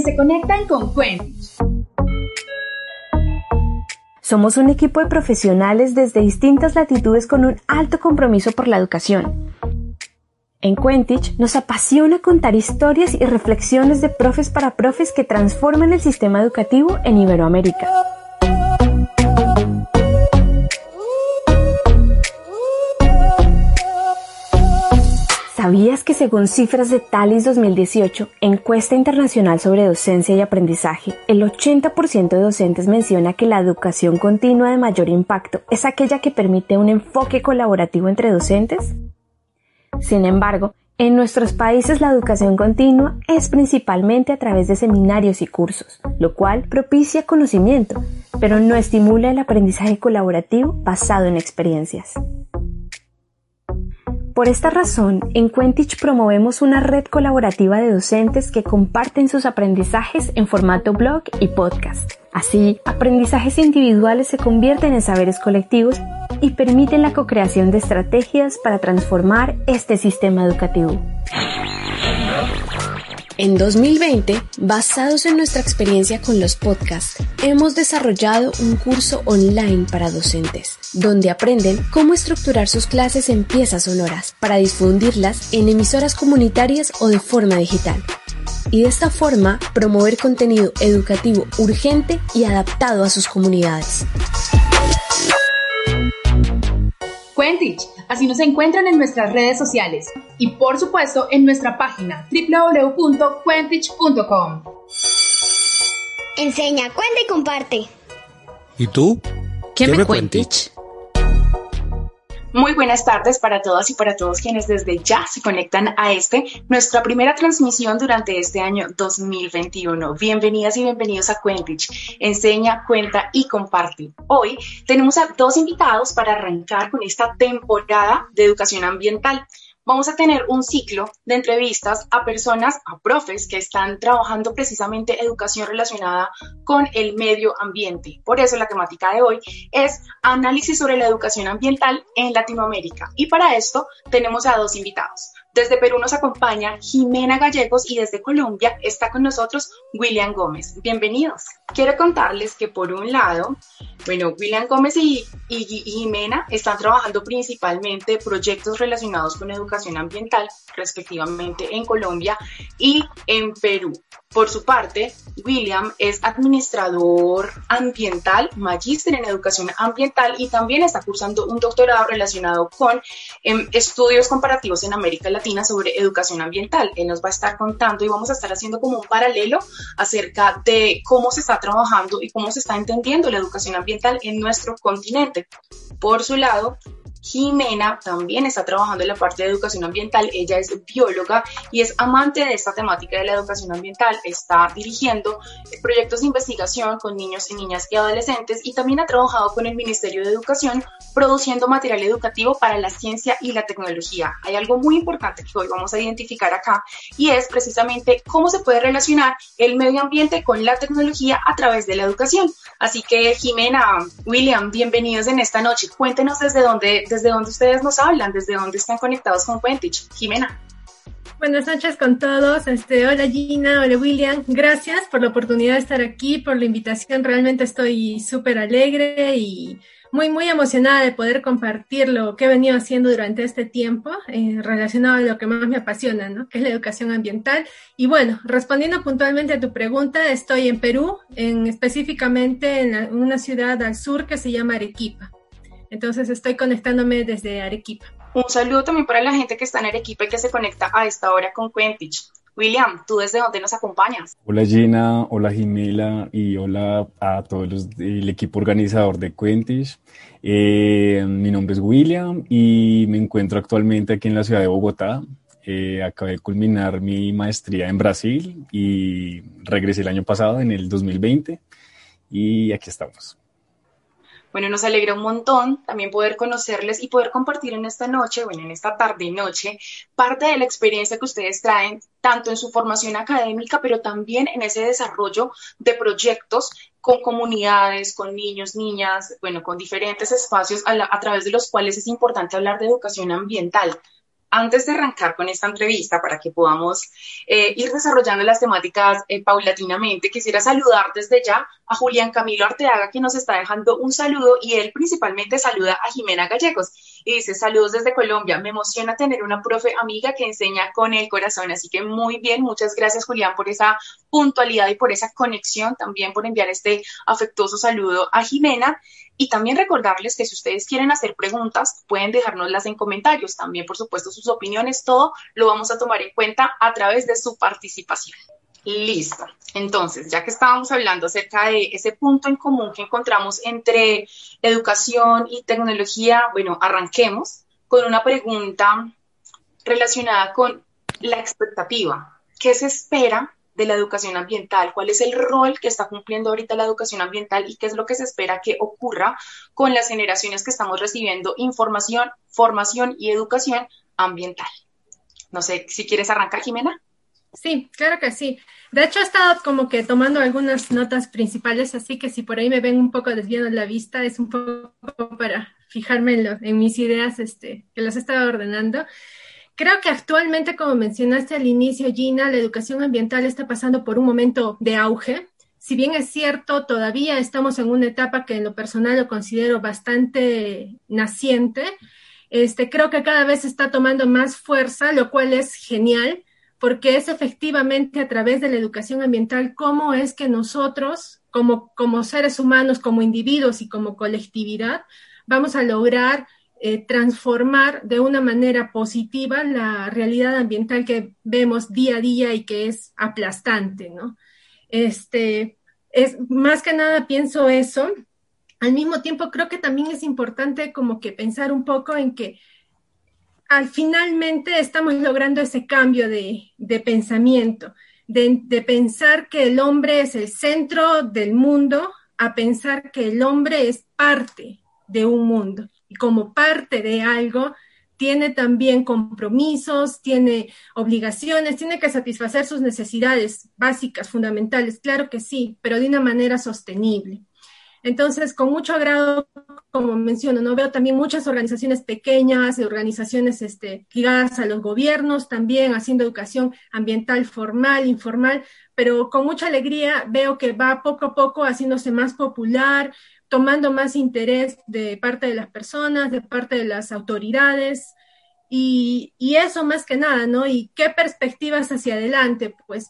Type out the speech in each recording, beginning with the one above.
se conectan con Quentich. Somos un equipo de profesionales desde distintas latitudes con un alto compromiso por la educación. En Quentich nos apasiona contar historias y reflexiones de profes para profes que transforman el sistema educativo en Iberoamérica. ¿Sabías que según cifras de Talis 2018, encuesta internacional sobre docencia y aprendizaje, el 80% de docentes menciona que la educación continua de mayor impacto es aquella que permite un enfoque colaborativo entre docentes? Sin embargo, en nuestros países la educación continua es principalmente a través de seminarios y cursos, lo cual propicia conocimiento, pero no estimula el aprendizaje colaborativo basado en experiencias. Por esta razón, en Quentich promovemos una red colaborativa de docentes que comparten sus aprendizajes en formato blog y podcast. Así, aprendizajes individuales se convierten en saberes colectivos y permiten la co-creación de estrategias para transformar este sistema educativo. En 2020, basados en nuestra experiencia con los podcasts, hemos desarrollado un curso online para docentes, donde aprenden cómo estructurar sus clases en piezas sonoras para difundirlas en emisoras comunitarias o de forma digital. Y de esta forma promover contenido educativo urgente y adaptado a sus comunidades. Así nos encuentran en nuestras redes sociales y por supuesto en nuestra página www.quentich.com. Enseña, cuenta y comparte. ¿Y tú? ¿Qué, me, me muy buenas tardes para todas y para todos quienes desde ya se conectan a este, nuestra primera transmisión durante este año 2021. Bienvenidas y bienvenidos a Quentich. Enseña, cuenta y comparte. Hoy tenemos a dos invitados para arrancar con esta temporada de educación ambiental vamos a tener un ciclo de entrevistas a personas, a profes que están trabajando precisamente educación relacionada con el medio ambiente. Por eso la temática de hoy es análisis sobre la educación ambiental en Latinoamérica. Y para esto tenemos a dos invitados. Desde Perú nos acompaña Jimena Gallegos y desde Colombia está con nosotros William Gómez. Bienvenidos. Quiero contarles que por un lado, bueno, William Gómez y, y, Jimena están trabajando principalmente proyectos relacionados con educación ambiental, respectivamente en Colombia y en Perú. Por su parte, William es administrador ambiental, magíster en educación ambiental y también está cursando un doctorado relacionado con em, estudios comparativos en América Latina sobre educación ambiental. Él nos va a estar contando y vamos a estar haciendo como un paralelo acerca de cómo se está trabajando y cómo se está entendiendo la educación ambiental en nuestro continente. Por su lado, Jimena también está trabajando en la parte de educación ambiental. Ella es bióloga y es amante de esta temática de la educación ambiental. Está dirigiendo proyectos de investigación con niños y niñas y adolescentes y también ha trabajado con el Ministerio de Educación produciendo material educativo para la ciencia y la tecnología. Hay algo muy importante que hoy vamos a identificar acá y es precisamente cómo se puede relacionar el medio ambiente con la tecnología a través de la educación. Así que Jimena, William, bienvenidos en esta noche. Cuéntenos desde dónde desde dónde ustedes nos hablan, desde dónde están conectados con Quentich. Jimena. Buenas noches con todos. Este, hola Gina, hola William. Gracias por la oportunidad de estar aquí, por la invitación. Realmente estoy súper alegre y muy, muy emocionada de poder compartir lo que he venido haciendo durante este tiempo eh, relacionado a lo que más me apasiona, ¿no? que es la educación ambiental. Y bueno, respondiendo puntualmente a tu pregunta, estoy en Perú, en, específicamente en una ciudad al sur que se llama Arequipa. Entonces estoy conectándome desde Arequipa. Un saludo también para la gente que está en Arequipa y que se conecta a esta hora con Quentich. William, ¿tú desde dónde nos acompañas? Hola Gina, hola Jimela y hola a todos los del equipo organizador de Quentich. Eh, mi nombre es William y me encuentro actualmente aquí en la ciudad de Bogotá. Eh, acabé de culminar mi maestría en Brasil y regresé el año pasado, en el 2020, y aquí estamos. Bueno, nos alegra un montón también poder conocerles y poder compartir en esta noche, bueno, en esta tarde y noche, parte de la experiencia que ustedes traen, tanto en su formación académica, pero también en ese desarrollo de proyectos con comunidades, con niños, niñas, bueno, con diferentes espacios a, a través de los cuales es importante hablar de educación ambiental. Antes de arrancar con esta entrevista, para que podamos eh, ir desarrollando las temáticas eh, paulatinamente, quisiera saludar desde ya a Julián Camilo Arteaga, que nos está dejando un saludo y él principalmente saluda a Jimena Gallegos y dice saludos desde Colombia. Me emociona tener una profe amiga que enseña con el corazón, así que muy bien, muchas gracias Julián por esa puntualidad y por esa conexión, también por enviar este afectuoso saludo a Jimena. Y también recordarles que si ustedes quieren hacer preguntas, pueden dejárnoslas en comentarios. También, por supuesto, sus opiniones, todo lo vamos a tomar en cuenta a través de su participación. Listo. Entonces, ya que estábamos hablando acerca de ese punto en común que encontramos entre educación y tecnología, bueno, arranquemos con una pregunta relacionada con la expectativa. ¿Qué se espera de la educación ambiental, cuál es el rol que está cumpliendo ahorita la educación ambiental y qué es lo que se espera que ocurra con las generaciones que estamos recibiendo información, formación y educación ambiental. No sé si quieres arrancar, Jimena. Sí, claro que sí. De hecho, he estado como que tomando algunas notas principales, así que si por ahí me ven un poco desviando la vista, es un poco para fijarme en, mis ideas este, que las he estado ordenando. Creo que actualmente, como mencionaste al inicio, Gina, la educación ambiental está pasando por un momento de auge. Si bien es cierto, todavía estamos en una etapa que en lo personal lo considero bastante naciente, este, creo que cada vez está tomando más fuerza, lo cual es genial, porque es efectivamente a través de la educación ambiental cómo es que nosotros, como, como seres humanos, como individuos y como colectividad, vamos a lograr eh, transformar de una manera positiva la realidad ambiental que vemos día a día y que es aplastante, ¿no? Este, es, más que nada pienso eso. Al mismo tiempo creo que también es importante como que pensar un poco en que al finalmente estamos logrando ese cambio de, pensamiento, de, de, pensar que el hombre es el centro del mundo a pensar que el hombre es parte de un mundo como parte de algo, tiene también compromisos, tiene obligaciones, tiene que satisfacer sus necesidades básicas, fundamentales, claro que sí, pero de una manera sostenible. Entonces, con mucho agrado, como menciono, no veo también muchas organizaciones pequeñas, organizaciones este, ligadas a los gobiernos, también haciendo educación ambiental formal, informal, pero con mucha alegría veo que va poco a poco haciéndose más popular, tomando más interés de parte de las personas, de parte de las autoridades, y, eso más que nada, ¿no? Y qué perspectivas hacia adelante, pues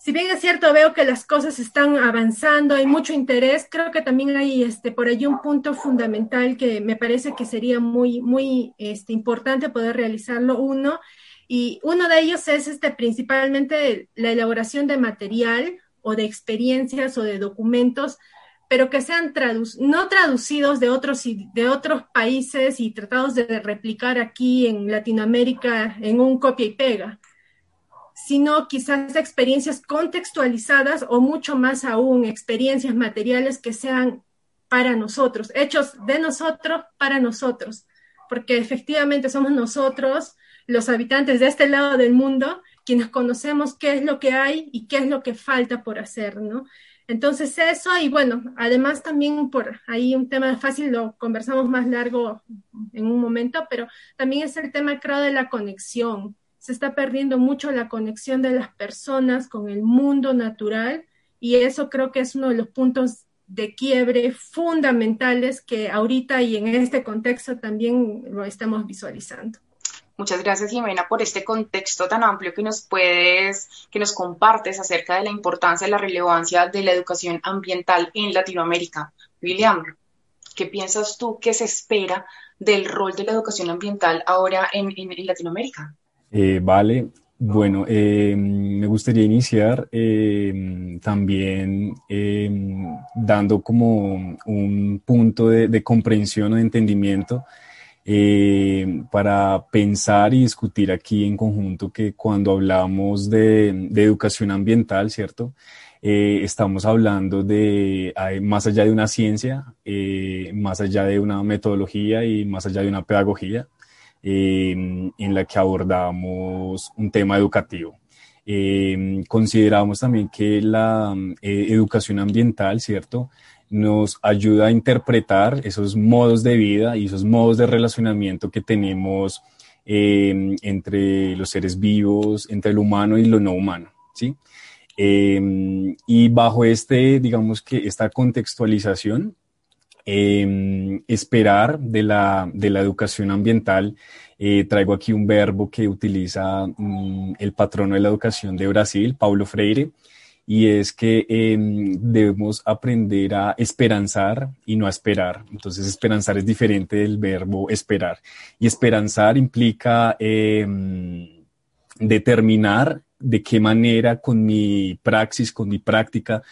si bien es cierto, veo que las cosas están avanzando, hay mucho interés, creo que también hay este, por allí un punto fundamental que me parece que sería muy, muy este, importante poder realizarlo. Uno, y uno de ellos es este, principalmente la elaboración de material o de experiencias o de documentos pero que sean no traducidos de otros, de otros países y tratados de replicar aquí en Latinoamérica en un copia y pega, sino quizás experiencias contextualizadas o mucho más aún experiencias materiales que sean para nosotros, hechos de nosotros para nosotros, porque efectivamente somos nosotros, los habitantes de este lado del mundo, quienes conocemos qué es lo que hay y qué es lo que falta por hacer, ¿no? Entonces eso, y bueno, además también por ahí un tema fácil, lo conversamos más largo en un momento, pero también es el tema, creo, de la conexión. Se está perdiendo mucho la conexión de las personas con el mundo natural y eso creo que es uno de los puntos de quiebre fundamentales que ahorita y en este contexto también lo estamos visualizando. Muchas gracias, Jimena, por este contexto tan amplio que nos puedes, que nos compartes acerca de la importancia y la relevancia de la educación ambiental en Latinoamérica. William, ¿qué piensas tú que se espera del rol de la educación ambiental ahora en, Latinoamérica? Eh, vale, bueno, eh, me gustaría iniciar eh, también dando como un punto de comprensión o de entendimiento eh, para pensar y discutir aquí en conjunto que cuando hablamos de, educación ambiental, ¿cierto? Eh, estamos hablando de, más allá de una ciencia, eh, más allá de una metodología y más allá de una pedagogía, en la que abordamos un tema educativo. consideramos también que la educación ambiental, ¿cierto? Nos ayuda a interpretar esos modos de vida y esos modos de relacionamiento que tenemos em, entre los seres vivos, entre lo humano y lo no humano, ¿sí? Em, y bajo este, digamos que esta contextualización, em, esperar de la, de la educación ambiental, eh, traigo aquí un verbo que utiliza mm, el patrono de la educación de Brasil, Paulo Freire, y es que em, debemos aprender a esperanzar y no a esperar. Entonces, esperanzar es diferente del verbo esperar. Y esperanzar implica determinar de qué manera con mi praxis, con mi práctica,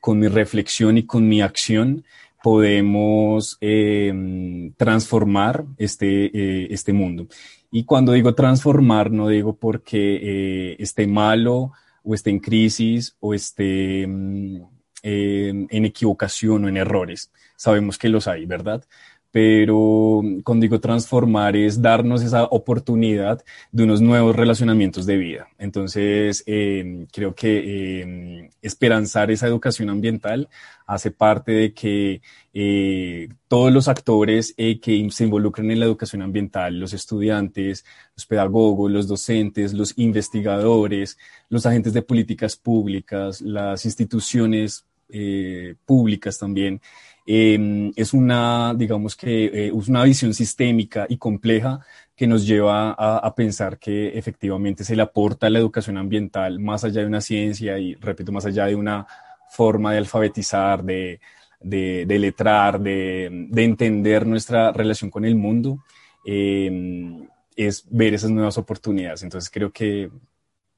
con mi reflexión y con mi acción podemos em, transformar este, eh, este mundo. Y cuando digo transformar, no digo porque eh, esté malo o esté en crisis o esté em, en equivocación o en errores. Sabemos que los hay, ¿verdad? Pero cuando digo transformar es darnos esa oportunidad de unos nuevos relacionamientos de vida. Entonces, em, creo que em, esperanzar esa educación ambiental hace parte de que eh, todos los actores eh, que se involucran en la educación ambiental, los estudiantes, los pedagogos, los docentes, los investigadores, los agentes de políticas públicas, las instituciones eh, públicas también, Em, es una, digamos que, eh, es una visión sistémica y compleja que nos lleva a, pensar que efectivamente se le aporta a la educación ambiental más allá de una ciencia y, repito, más allá de una forma de alfabetizar, de, de, letrar, de, de, entender nuestra relación con el mundo, em, es ver esas nuevas oportunidades. Entonces creo que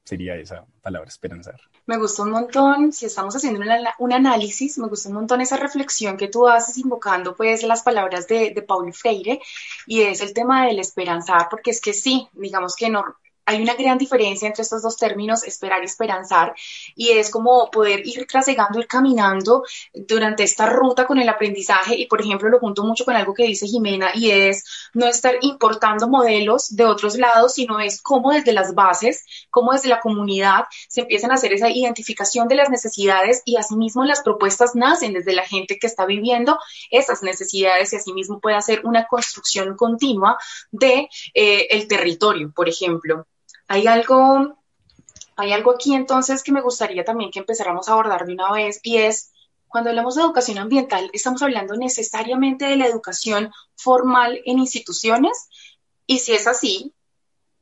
sería esa palabra, esperanzar. Me gustó un montón, si estamos haciendo un análisis, me gustó un montón esa reflexión que tú haces invocando pues las palabras de, de Paulo Freire y es el tema del esperanzar, porque es que sí, digamos que no, hay una gran diferencia entre estos dos términos, esperar y esperanzar, y es como poder ir trasegando, ir caminando durante esta ruta con el aprendizaje, y por ejemplo lo junto mucho con algo que dice Jimena, y es no estar importando modelos de otros lados, sino es cómo desde las bases, cómo desde la comunidad se empiezan a hacer esa identificación de las necesidades y asimismo las propuestas nacen desde la gente que está viviendo esas necesidades y asimismo puede hacer una construcción continua de eh, el territorio, por ejemplo. Hay algo, hay algo aquí entonces que me gustaría también que empezáramos a abordar de una vez y es cuando hablamos de educación ambiental, estamos hablando necesariamente de la educación formal en instituciones y si es así,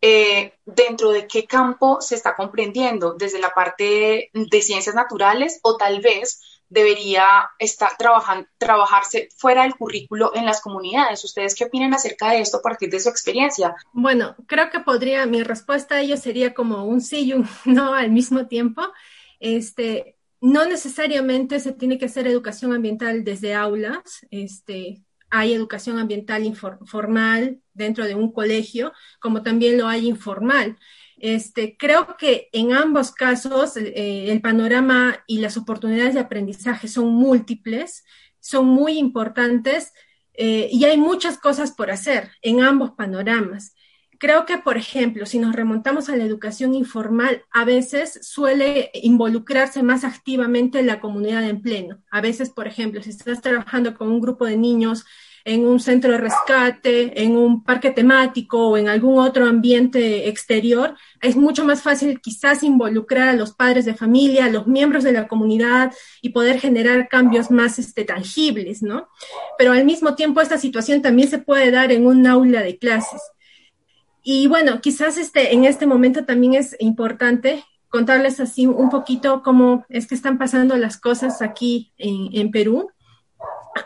eh, dentro de qué campo se está comprendiendo, desde la parte de ciencias naturales o tal vez debería estar trabajando, trabajarse fuera del currículo en las comunidades. ¿Ustedes qué opinan acerca de esto a partir de su experiencia? Bueno, creo que podría, mi respuesta a ello sería como un sí y un no al mismo tiempo. Este, no necesariamente se tiene que hacer educación ambiental desde aulas, este, hay educación ambiental formal dentro de un colegio, como también lo hay informal. Este, creo que en ambos casos eh, el panorama y las oportunidades de aprendizaje son múltiples, son muy importantes eh, y hay muchas cosas por hacer en ambos panoramas. Creo que, por ejemplo, si nos remontamos a la educación informal, a veces suele involucrarse más activamente la comunidad en pleno. A veces, por ejemplo, si estás trabajando con un grupo de niños en un centro de rescate, en un parque temático o en algún otro ambiente exterior, es mucho más fácil quizás involucrar a los padres de familia, a los miembros de la comunidad y poder generar cambios más este, tangibles, ¿no? Pero al mismo tiempo esta situación también se puede dar en un aula de clases. Y bueno, quizás este, en este momento también es importante contarles así un poquito cómo es que están pasando las cosas aquí en, en Perú.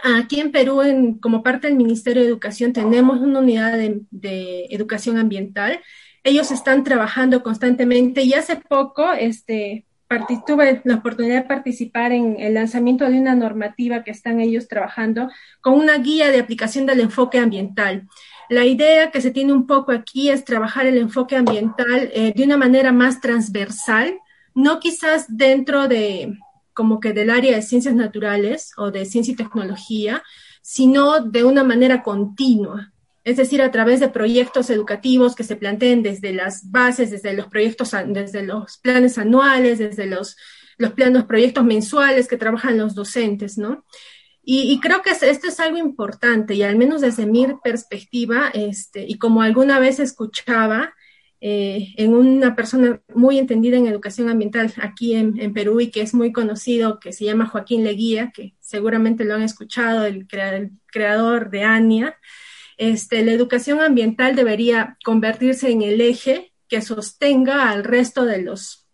Aquí en Perú, como parte del Ministerio de Educación, tenemos una unidad de, educación ambiental. Ellos están trabajando constantemente y hace poco este, tuve la oportunidad de participar en el lanzamiento de una normativa que están ellos trabajando con una guía de aplicación del enfoque ambiental. La idea que se tiene un poco aquí es trabajar el enfoque ambiental eh, de una manera más transversal, no quizás dentro de, como que del área de ciencias naturales o de ciencia y tecnología, sino de una manera continua, es decir, a través de proyectos educativos que se planteen desde las bases, desde los proyectos, desde los planes anuales, desde los, los planos, proyectos mensuales que trabajan los docentes, ¿no? Y, creo que esto es algo importante, y al menos desde mi perspectiva, este, y como alguna vez escuchaba eh, en una persona muy entendida en educación ambiental aquí en, Perú y que es muy conocido, que se llama Joaquín Leguía, que seguramente lo han escuchado, el, creador de ANIA, este, la educación ambiental debería convertirse en el eje que sostenga al resto de, los,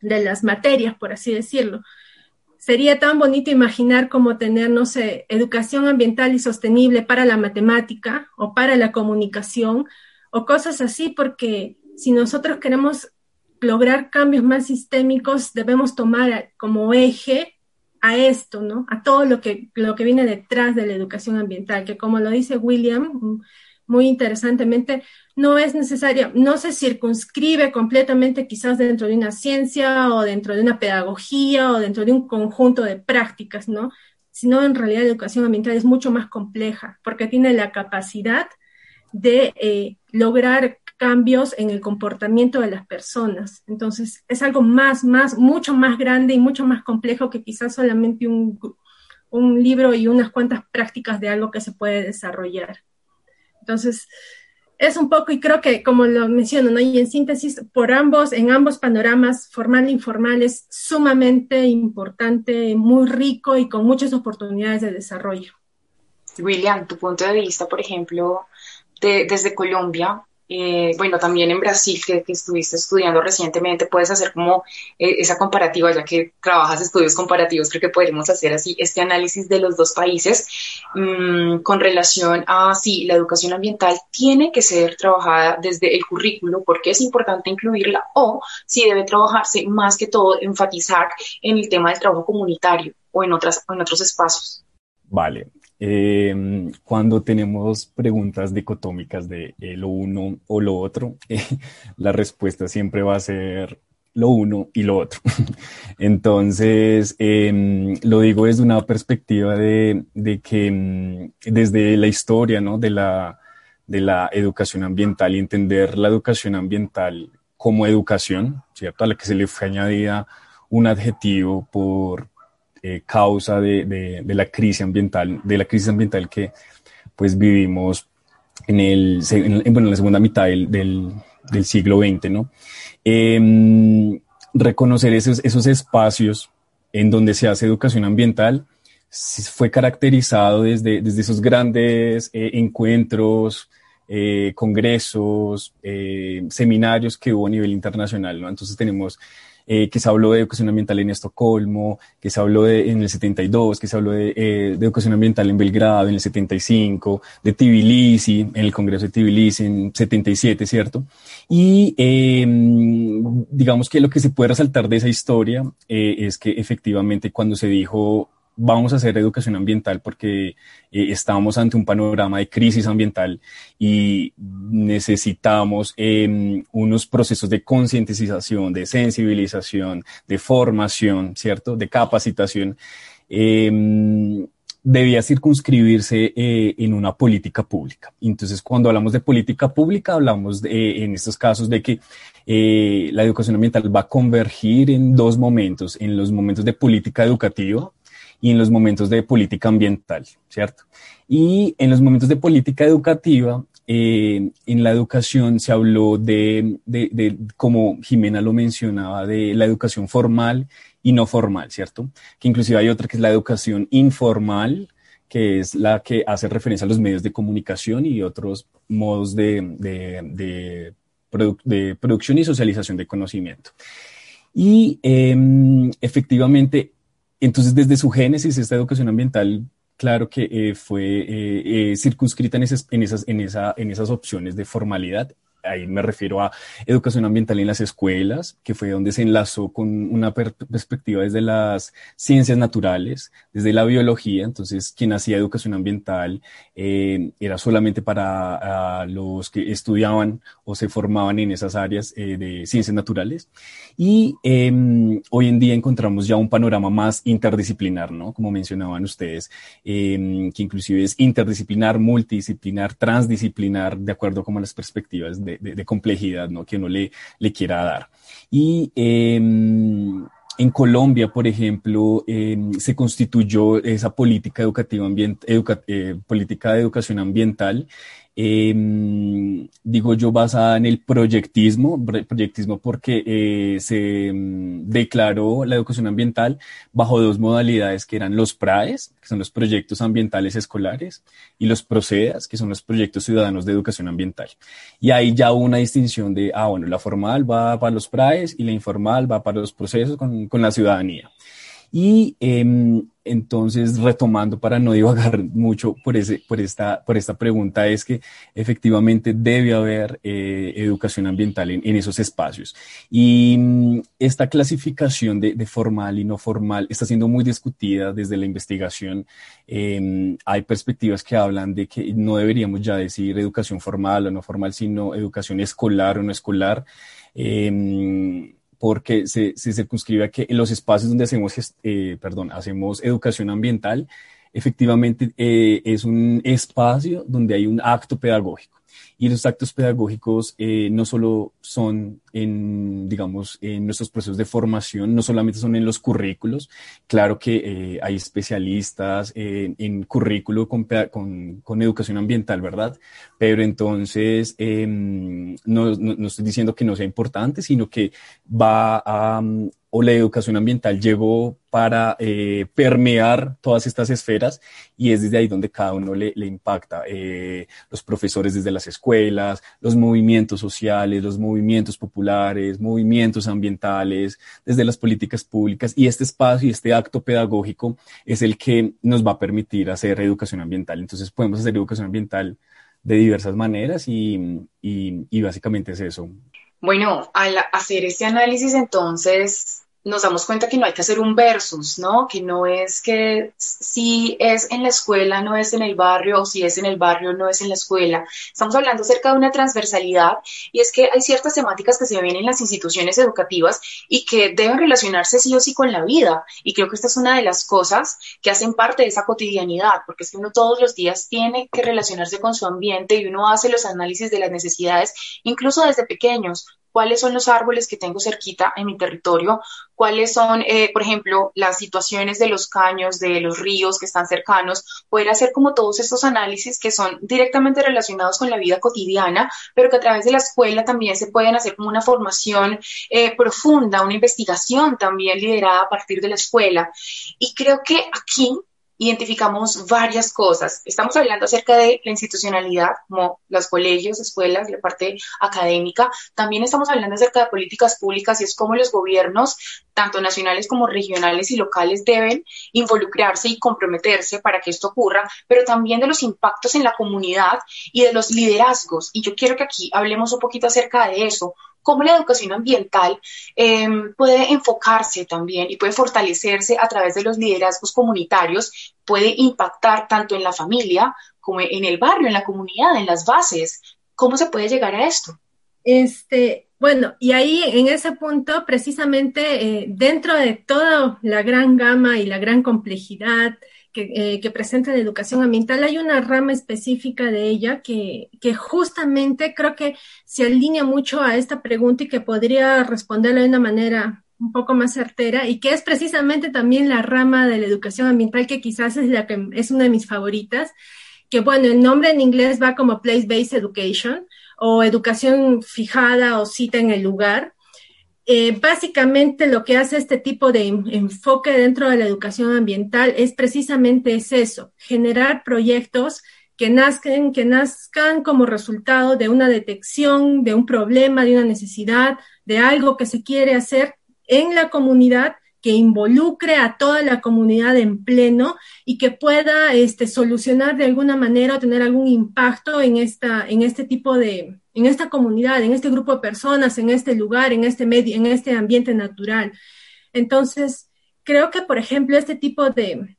de las materias, por así decirlo. Sería tan bonito imaginar cómo tener, no sé, educación ambiental y sostenible para la matemática o para la comunicación o cosas así, porque si nosotros queremos lograr cambios más sistémicos, debemos tomar como eje a esto, ¿no? A todo lo que, lo que viene detrás de la educación ambiental, que como lo dice William, muy interesantemente, no es necesaria, no se circunscribe completamente quizás dentro de una ciencia o dentro de una pedagogía o dentro de un conjunto de prácticas, ¿no? Sino en realidad la educación ambiental es mucho más compleja porque tiene la capacidad de eh, lograr cambios en el comportamiento de las personas. Entonces, es algo más, más, mucho más grande y mucho más complejo que quizás solamente un, un libro y unas cuantas prácticas de algo que se puede desarrollar. Entonces, es un poco, y creo que como lo menciono, ¿no? y en síntesis, por ambos, en ambos panoramas, formal e informal, es sumamente importante, muy rico y con muchas oportunidades de desarrollo. William, tu punto de vista, por ejemplo, desde Colombia, eh, bueno, también en Brasil, que, estuviste estudiando recientemente, puedes hacer como eh, esa comparativa, ya que trabajas estudios comparativos, creo que podríamos hacer así este análisis de los dos países mm, con relación a si la educación ambiental tiene que ser trabajada desde el currículo, porque es importante incluirla, o si debe trabajarse más que todo, enfatizar en el tema del trabajo comunitario o en, otras, en otros espacios. Vale, eh, cuando tenemos preguntas dicotómicas de eh, lo uno o lo otro, eh, la respuesta siempre va a ser lo uno y lo otro. Entonces, em, lo digo desde una perspectiva de, que em, desde la historia ¿no? de, la, de la educación ambiental y entender la educación ambiental como educación, ¿cierto? A la que se le fue añadida un adjetivo por, eh, causa de, la crisis ambiental, de la crisis ambiental que pues vivimos en, el, en, bueno, en la segunda mitad del, del, siglo XX, ¿no? Em, reconocer esos, esos espacios en donde se hace educación ambiental fue caracterizado desde, desde esos grandes eh, encuentros, eh, congresos, seminarios que hubo a nivel internacional, ¿no? Entonces tenemos eh, que se habló de educación ambiental en Estocolmo, que se habló de, en el 72, que se habló de, eh, de, educación ambiental en Belgrado en el 75, de Tbilisi, en el Congreso de Tbilisi en 77, ¿cierto? Y eh, digamos que lo que se puede resaltar de esa historia eh, es que efectivamente cuando se dijo vamos a hacer educación ambiental porque eh, estamos ante un panorama de crisis ambiental y necesitamos em, unos procesos de concientización, de sensibilización, de formación, ¿cierto? De capacitación. Em, debía circunscribirse eh, en una política pública. Entonces, cuando hablamos de política pública, hablamos de, en estos casos de que eh, la educación ambiental va a convergir en dos momentos, en los momentos de política educativa, y en los momentos de política ambiental, ¿cierto? Y en los momentos de política educativa, eh, en la educación se habló de, de, de, como Jimena lo mencionaba, de la educación formal y no formal, ¿cierto? Que inclusive hay otra que es la educación informal, que es la que hace referencia a los medios de comunicación y otros modos de, de, de producción y socialización de conocimiento. Y eh, efectivamente entonces, desde su génesis, esta educación ambiental, claro que eh, fue eh, eh, circunscrita en esas, en, esas, en, esa, en esas opciones de formalidad ahí me refiero a educación ambiental en las escuelas, que fue donde se enlazó con una perspectiva desde las ciencias naturales, desde la biología. Entonces, quien hacía educación ambiental eh, era solamente para los que estudiaban o se formaban en esas áreas eh, de ciencias naturales. Y em, hoy en día encontramos ya un panorama más interdisciplinar, ¿no? Como mencionaban ustedes, em, que inclusive es interdisciplinar, multidisciplinar, transdisciplinar, de acuerdo con las perspectivas de de, complejidad ¿no? que uno le, le quiera dar. Y em, en Colombia, por ejemplo, em, se constituyó esa política educativa eh, política de educación ambiental Em, digo yo, basada en el proyectismo, proyectismo porque eh, se em, declaró la educación ambiental bajo dos modalidades que eran los PRAES, que son los proyectos ambientales escolares, y los PROCEDAS, que son los proyectos ciudadanos de educación ambiental. Y ahí ya una distinción de, ah, bueno, la formal va para los PRAES y la informal va para los procesos con, con la ciudadanía. Y em, entonces, retomando para no divagar mucho por, ese, por, esta, por esta pregunta, es que efectivamente debe haber eh, educación ambiental en, esos espacios. Y mm, esta clasificación de, formal y no formal está siendo muy discutida desde la investigación. Em, hay perspectivas que hablan de que no deberíamos ya decir educación formal o no formal, sino educación escolar o no escolar. Em, porque se, se circunscribe a que en los espacios donde hacemos, eh, perdón, hacemos educación ambiental, efectivamente eh, es un espacio donde hay un acto pedagógico. Y los actos pedagógicos eh, no solo son en, digamos, en nuestros procesos de formación, no solamente son en los currículos, claro que eh, hay especialistas en currículo con, con, con, educación ambiental, ¿verdad? Pero entonces em, no, no, no, estoy diciendo que no sea importante, sino que va a o la educación ambiental llegó para eh, permear todas estas esferas y es desde ahí donde cada uno le, impacta. Eh, los profesores desde las escuelas, los movimientos sociales, los movimientos populares, movimientos ambientales, desde las políticas públicas y este espacio y este acto pedagógico es el que nos va a permitir hacer educación ambiental. Entonces podemos hacer educación ambiental de diversas maneras y, y básicamente es eso. Bueno, al hacer este análisis entonces nos damos cuenta que no hay que hacer un versus, ¿no? Que no es que si es en la escuela, no es en el barrio, o si es en el barrio, no es en la escuela. Estamos hablando acerca de una transversalidad y es que hay ciertas temáticas que se ven en las instituciones educativas y que deben relacionarse sí o sí con la vida. Y creo que esta es una de las cosas que hacen parte de esa cotidianidad, porque es que uno todos los días tiene que relacionarse con su ambiente y uno hace los análisis de las necesidades, incluso desde pequeños cuáles son los árboles que tengo cerquita en mi territorio, cuáles son, eh, por ejemplo, las situaciones de los caños, de los ríos que están cercanos, poder hacer como todos estos análisis que son directamente relacionados con la vida cotidiana, pero que a través de la escuela también se pueden hacer como una formación eh, profunda, una investigación también liderada a partir de la escuela. Y creo que aquí identificamos varias cosas. Estamos hablando acerca de la institucionalidad, como los colegios, escuelas, la parte académica. También estamos hablando acerca de políticas públicas y es cómo los gobiernos, tanto nacionales como regionales y locales, deben involucrarse y comprometerse para que esto ocurra, pero también de los impactos en la comunidad y de los liderazgos. Y yo quiero que aquí hablemos un poquito acerca de eso, cómo la educación ambiental em, puede enfocarse también y puede fortalecerse a través de los liderazgos comunitarios, puede impactar tanto en la familia como en el barrio, en la comunidad, en las bases. ¿Cómo se puede llegar a esto? Este, bueno, y ahí en ese punto, precisamente eh, dentro de toda la gran gama y la gran complejidad eh, que, presenta la educación ambiental, hay una rama específica de ella que, que justamente creo que se alinea mucho a esta pregunta y que podría responderla de una manera un poco más certera y que es precisamente también la rama de la educación ambiental que quizás es la que es una de mis favoritas, que bueno, el nombre en inglés va como place-based education o educación fijada o cita en el lugar, eh, básicamente lo que hace este tipo de enfoque dentro de la educación ambiental es precisamente es eso, generar proyectos que nazcan, que nazcan como resultado de una detección, de un problema, de una necesidad, de algo que se quiere hacer en la comunidad que involucre a toda la comunidad en pleno y que pueda este, solucionar de alguna manera o tener algún impacto en, esta, en este tipo de, en esta comunidad, en este grupo de personas, en este lugar, en este medio, en este ambiente natural. Entonces, creo que, por ejemplo, este tipo de,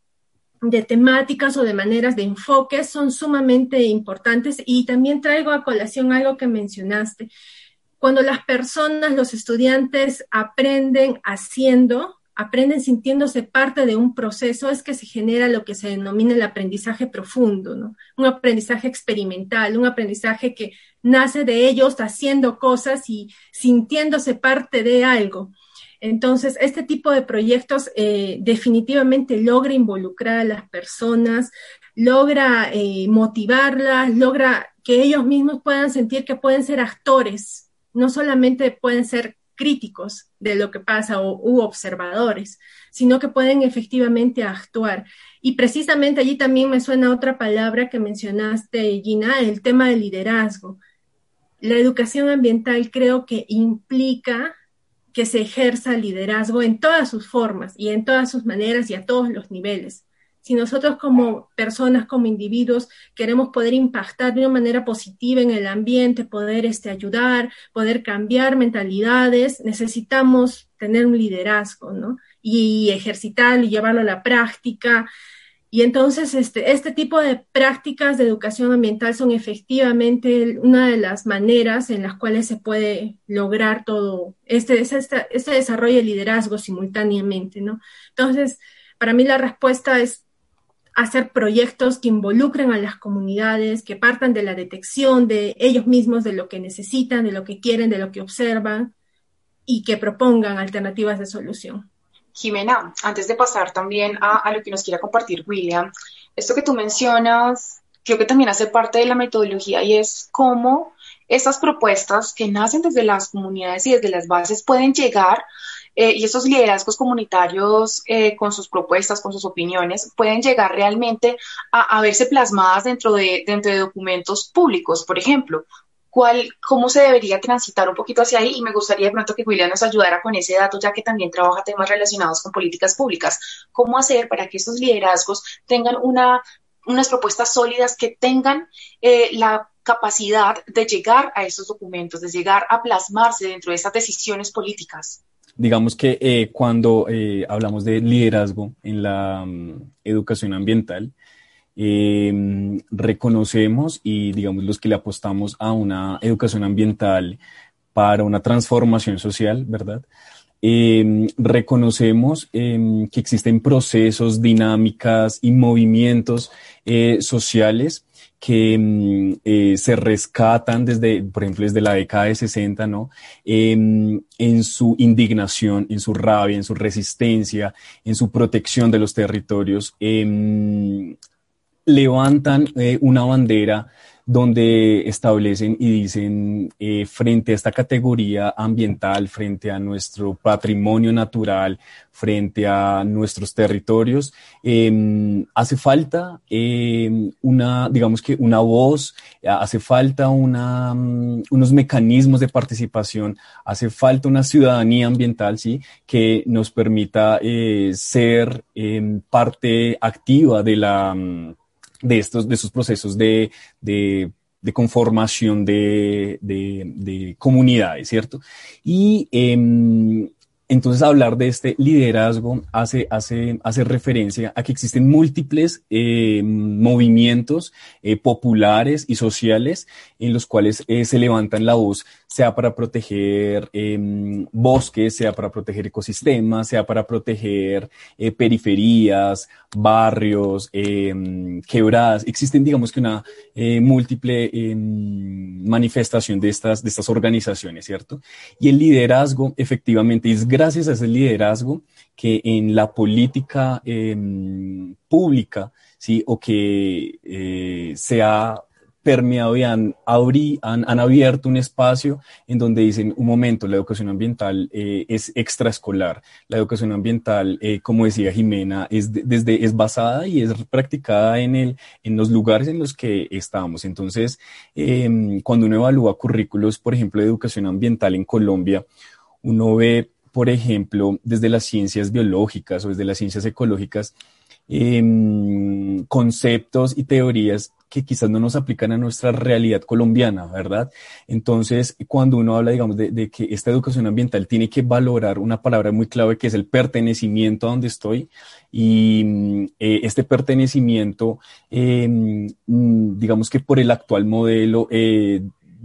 de temáticas o de maneras de enfoque son sumamente importantes y también traigo a colación algo que mencionaste. Cuando las personas, los estudiantes aprenden haciendo, aprenden sintiéndose parte de un proceso, es que se genera lo que se denomina el aprendizaje profundo, ¿no? Un aprendizaje experimental, un aprendizaje que nace de ellos haciendo cosas y sintiéndose parte de algo. Entonces, este tipo de proyectos eh, definitivamente logra involucrar a las personas, logra eh, motivarlas, logra que ellos mismos puedan sentir que pueden ser actores, no solamente pueden ser críticos de lo que pasa o u observadores, sino que pueden efectivamente actuar. Y precisamente allí también me suena otra palabra que mencionaste, Gina, el tema del liderazgo. La educación ambiental creo que implica que se ejerza liderazgo en todas sus formas y en todas sus maneras y a todos los niveles si nosotros como personas, como individuos, queremos poder impactar de una manera positiva en el ambiente, poder este, ayudar, poder cambiar mentalidades, necesitamos tener un liderazgo, ¿no? Y ejercitarlo y llevarlo a la práctica. Y entonces este, este tipo de prácticas de educación ambiental son efectivamente una de las maneras en las cuales se puede lograr todo este, este, este desarrollo de liderazgo simultáneamente, ¿no? Entonces, para mí la respuesta es hacer proyectos que involucren a las comunidades, que partan de la detección de ellos mismos, de lo que necesitan, de lo que quieren, de lo que observan y que propongan alternativas de solución. Jimena, antes de pasar también a, lo que nos quiera compartir William, esto que tú mencionas creo que también hace parte de la metodología y es cómo estas propuestas que nacen desde las comunidades y desde las bases pueden llegar eh, y esos liderazgos comunitarios eh, con sus propuestas, con sus opiniones, pueden llegar realmente a, verse plasmadas dentro de, documentos públicos, por ejemplo. ¿Cuál, ¿Cómo se debería transitar un poquito hacia ahí? Y me gustaría de pronto que William nos ayudara con ese dato, ya que también trabaja temas relacionados con políticas públicas. ¿Cómo hacer para que esos liderazgos tengan una, unas propuestas sólidas que tengan eh, la capacidad de llegar a esos documentos, de llegar a plasmarse dentro de esas decisiones políticas? Digamos que eh, cuando eh, hablamos de liderazgo en la mm, educación ambiental, em, reconocemos y digamos los que le apostamos a una educación ambiental para una transformación social, ¿verdad? Em, reconocemos em, que existen procesos, dinámicas y movimientos eh, sociales que mm, eh, se rescatan desde, por ejemplo, desde la década de 60, ¿no? en su indignación, en su rabia, en su resistencia, en su protección de los territorios, em, levantan eh, una bandera donde establecen y dicen eh, frente a esta categoría ambiental, frente a nuestro patrimonio natural, frente a nuestros territorios, em, hace falta em, una, digamos que una voz, hace falta una, mm, unos mecanismos de participación, hace falta una ciudadanía ambiental, sí, que nos permita eh, ser em, parte activa de la mm, de estos, de esos procesos de, de, de conformación de, de, comunidades, ¿cierto? Y eh, entonces, hablar de este liderazgo hace, hace, hace referencia a que existen múltiples eh, movimientos eh, populares y sociales en los cuales eh, se levantan la voz, sea para proteger em, bosques, sea para proteger ecosistemas, sea para proteger periferias, barrios, em, quebradas. Existen, digamos que una múltiple em, manifestación de estas, de estas organizaciones, ¿cierto? Y el liderazgo efectivamente es gracias a ese liderazgo que en la política em, pública, ¿sí? o que eh, se ha permeado y han, han, abierto un espacio en donde dicen, un momento, la educación ambiental eh, es extraescolar. La educación ambiental, eh, como decía Jimena, es, desde, es basada y es practicada en, el, en los lugares en los que estamos. Entonces, em, cuando uno evalúa currículos, por ejemplo, de educación ambiental en Colombia, uno ve por ejemplo, desde las ciencias biológicas o desde las ciencias ecológicas, em, conceptos y teorías que quizás no nos aplican a nuestra realidad colombiana, ¿verdad? Entonces, cuando uno habla, digamos, de, que esta educación ambiental tiene que valorar una palabra muy clave que es el pertenecimiento a donde estoy y eh, este pertenecimiento, em, digamos que por el actual modelo,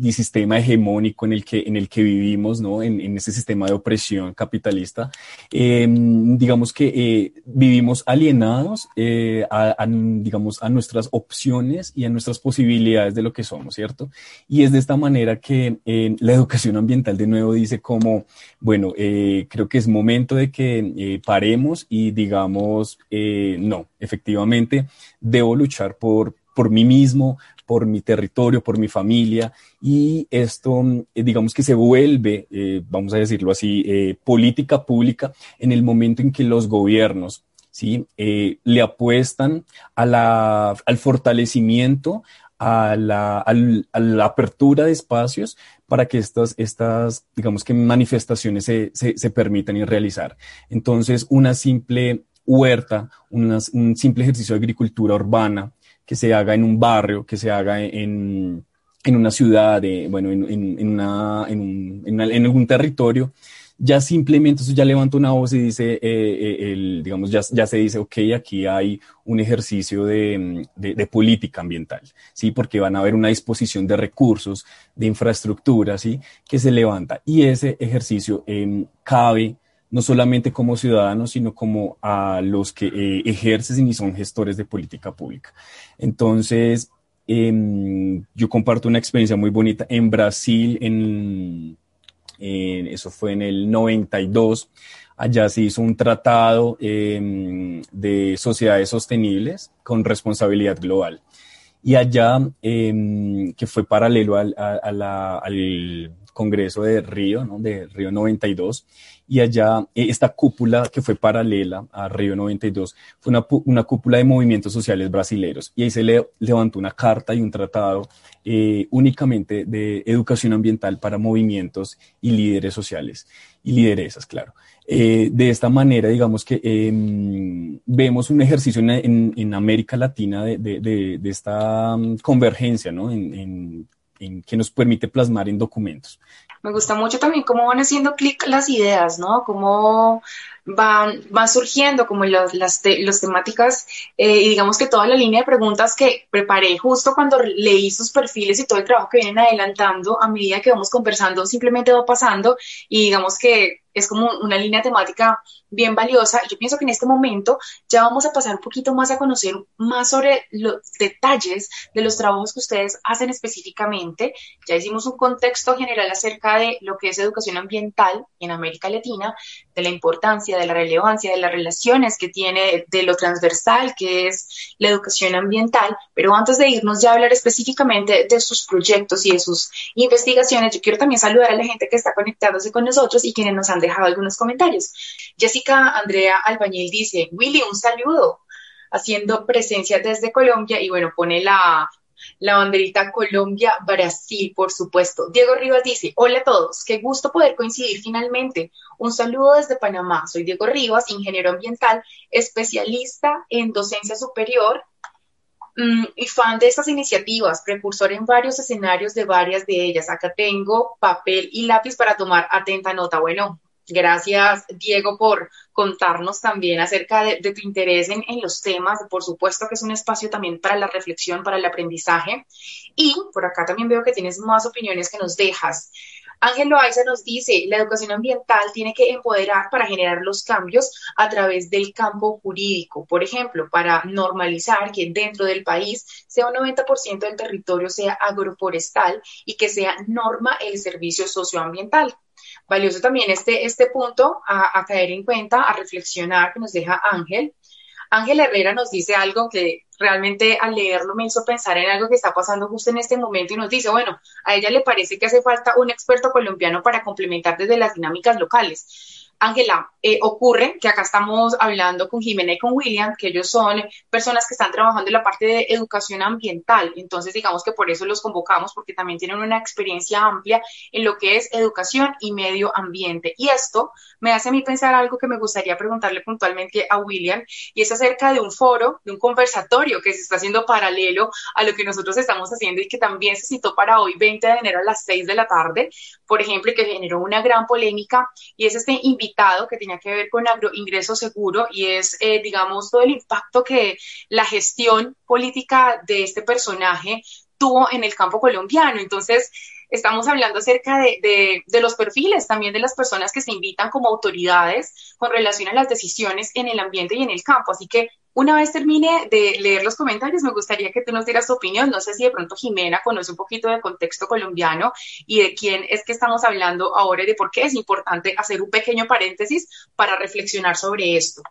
eh, sistema hegemónico en el que, en el que vivimos, ¿no? En, en ese sistema de opresión capitalista, em, digamos que eh, vivimos alienados eh, a, digamos, a nuestras opciones y a nuestras posibilidades de lo que somos, ¿cierto? Y es de esta manera que la educación ambiental de nuevo dice como, bueno, creo que es momento de que paremos y digamos, no, efectivamente, debo luchar por, por mí mismo, por mi territorio, por mi familia, y esto, eh, digamos que se vuelve, eh, vamos a decirlo así, eh, política pública en el momento en que los gobiernos ¿sí? le apuestan a la, al fortalecimiento, a la, a la, apertura de espacios para que estas, estas digamos que manifestaciones se, se, se permitan y realizar. Entonces, una simple huerta, un simple ejercicio de agricultura urbana, que se haga en un barrio, que se haga en, en una ciudad, bueno, en, en, una, un, en, algún territorio, ya simplemente eso ya levanta una voz y dice, eh, eh, digamos, ya, se dice, ok, aquí hay un ejercicio de, de, política ambiental, ¿sí? Porque van a haber una disposición de recursos, de infraestructura, ¿sí? Que se levanta. Y ese ejercicio eh, cabe no solamente como ciudadanos, sino como a los que eh, ejercen y son gestores de política pública. Entonces, em, yo comparto una experiencia muy bonita en Brasil, en, eso fue en el 92. Allá se hizo un tratado em, de sociedades sostenibles con responsabilidad global. Y allá, em, que fue paralelo al, al Congreso de Río, ¿no? de Río 92, y allá eh, esta cúpula que fue paralela a Río 92 fue una, una cúpula de movimientos sociales brasileños y ahí se le levantó una carta y un tratado eh, únicamente de educación ambiental para movimientos y líderes sociales y lideresas, claro. Eh, de esta manera, digamos que em, vemos un ejercicio en, en, América Latina de, de, de, esta mm, convergencia, ¿no? En, en, que nos permite plasmar en documentos. Me gusta mucho también cómo van haciendo clic las ideas, ¿no? Cómo van, surgiendo como las, las, temáticas eh, y digamos que toda la línea de preguntas que preparé justo cuando leí sus perfiles y todo el trabajo que vienen adelantando a medida que vamos conversando simplemente va pasando y digamos que es como una línea temática bien valiosa. Yo pienso que en este momento ya vamos a pasar un poquito más a conocer más sobre los detalles de los trabajos que ustedes hacen específicamente. Ya hicimos un contexto general acerca de lo que es educación ambiental en América Latina, de la importancia, de la relevancia, de las relaciones que tiene, de lo transversal que es la educación ambiental. Pero antes de irnos ya a hablar específicamente de sus proyectos y de sus investigaciones, yo quiero también saludar a la gente que está conectándose con nosotros y quienes nos han dejado algunos comentarios. Jessica Andrea Albañil dice, Willy, un saludo, haciendo presencia desde Colombia y bueno, pone la, la banderita Colombia, Brasil, por supuesto. Diego Rivas dice, hola a todos, qué gusto poder coincidir finalmente. Un saludo desde Panamá. Soy Diego Rivas, ingeniero ambiental, especialista en docencia superior mm, y fan de estas iniciativas, precursor en varios escenarios de varias de ellas. Acá tengo papel y lápiz para tomar atenta nota. Bueno, Gracias, Diego, por contarnos también acerca de, tu interés en, los temas. Por supuesto que es un espacio también para la reflexión, para el aprendizaje. Y por acá también veo que tienes más opiniones que nos dejas. Ángel Loaiza nos dice, la educación ambiental tiene que empoderar para generar los cambios a través del campo jurídico. Por ejemplo, para normalizar que dentro del país sea un 90% del territorio sea agroforestal y que sea norma el servicio socioambiental valioso también este, este punto a, caer en cuenta, a reflexionar que nos deja Ángel. Ángel Herrera nos dice algo que realmente al leerlo me hizo pensar en algo que está pasando justo en este momento y nos dice, bueno, a ella le parece que hace falta un experto colombiano para complementar desde las dinámicas locales. Ángela, eh, ocurre que acá estamos hablando con Jimena y con William, que ellos son personas que están trabajando en la parte de educación ambiental. Entonces, digamos que por eso los convocamos, porque también tienen una experiencia amplia en lo que es educación y medio ambiente. Y esto me hace a mí pensar algo que me gustaría preguntarle puntualmente a William, y es acerca de un foro, de un conversatorio que se está haciendo paralelo a lo que nosotros estamos haciendo y que también se citó para hoy, 20 de enero a las 6 de la tarde, por ejemplo, y que generó una gran polémica, y es este invitado que tenía que ver con agroingreso seguro y es, eh, digamos, todo el impacto que la gestión política de este personaje tuvo en el campo colombiano. Entonces, estamos hablando acerca de, de, los perfiles también de las personas que se invitan como autoridades con relación a las decisiones en el ambiente y en el campo. Así que una vez termine de leer los comentarios, me gustaría que tú nos dieras tu opinión. No sé si de pronto Jimena conoce un poquito del contexto colombiano y de quién es que estamos hablando ahora y de por qué es importante hacer un pequeño paréntesis para reflexionar sobre esto.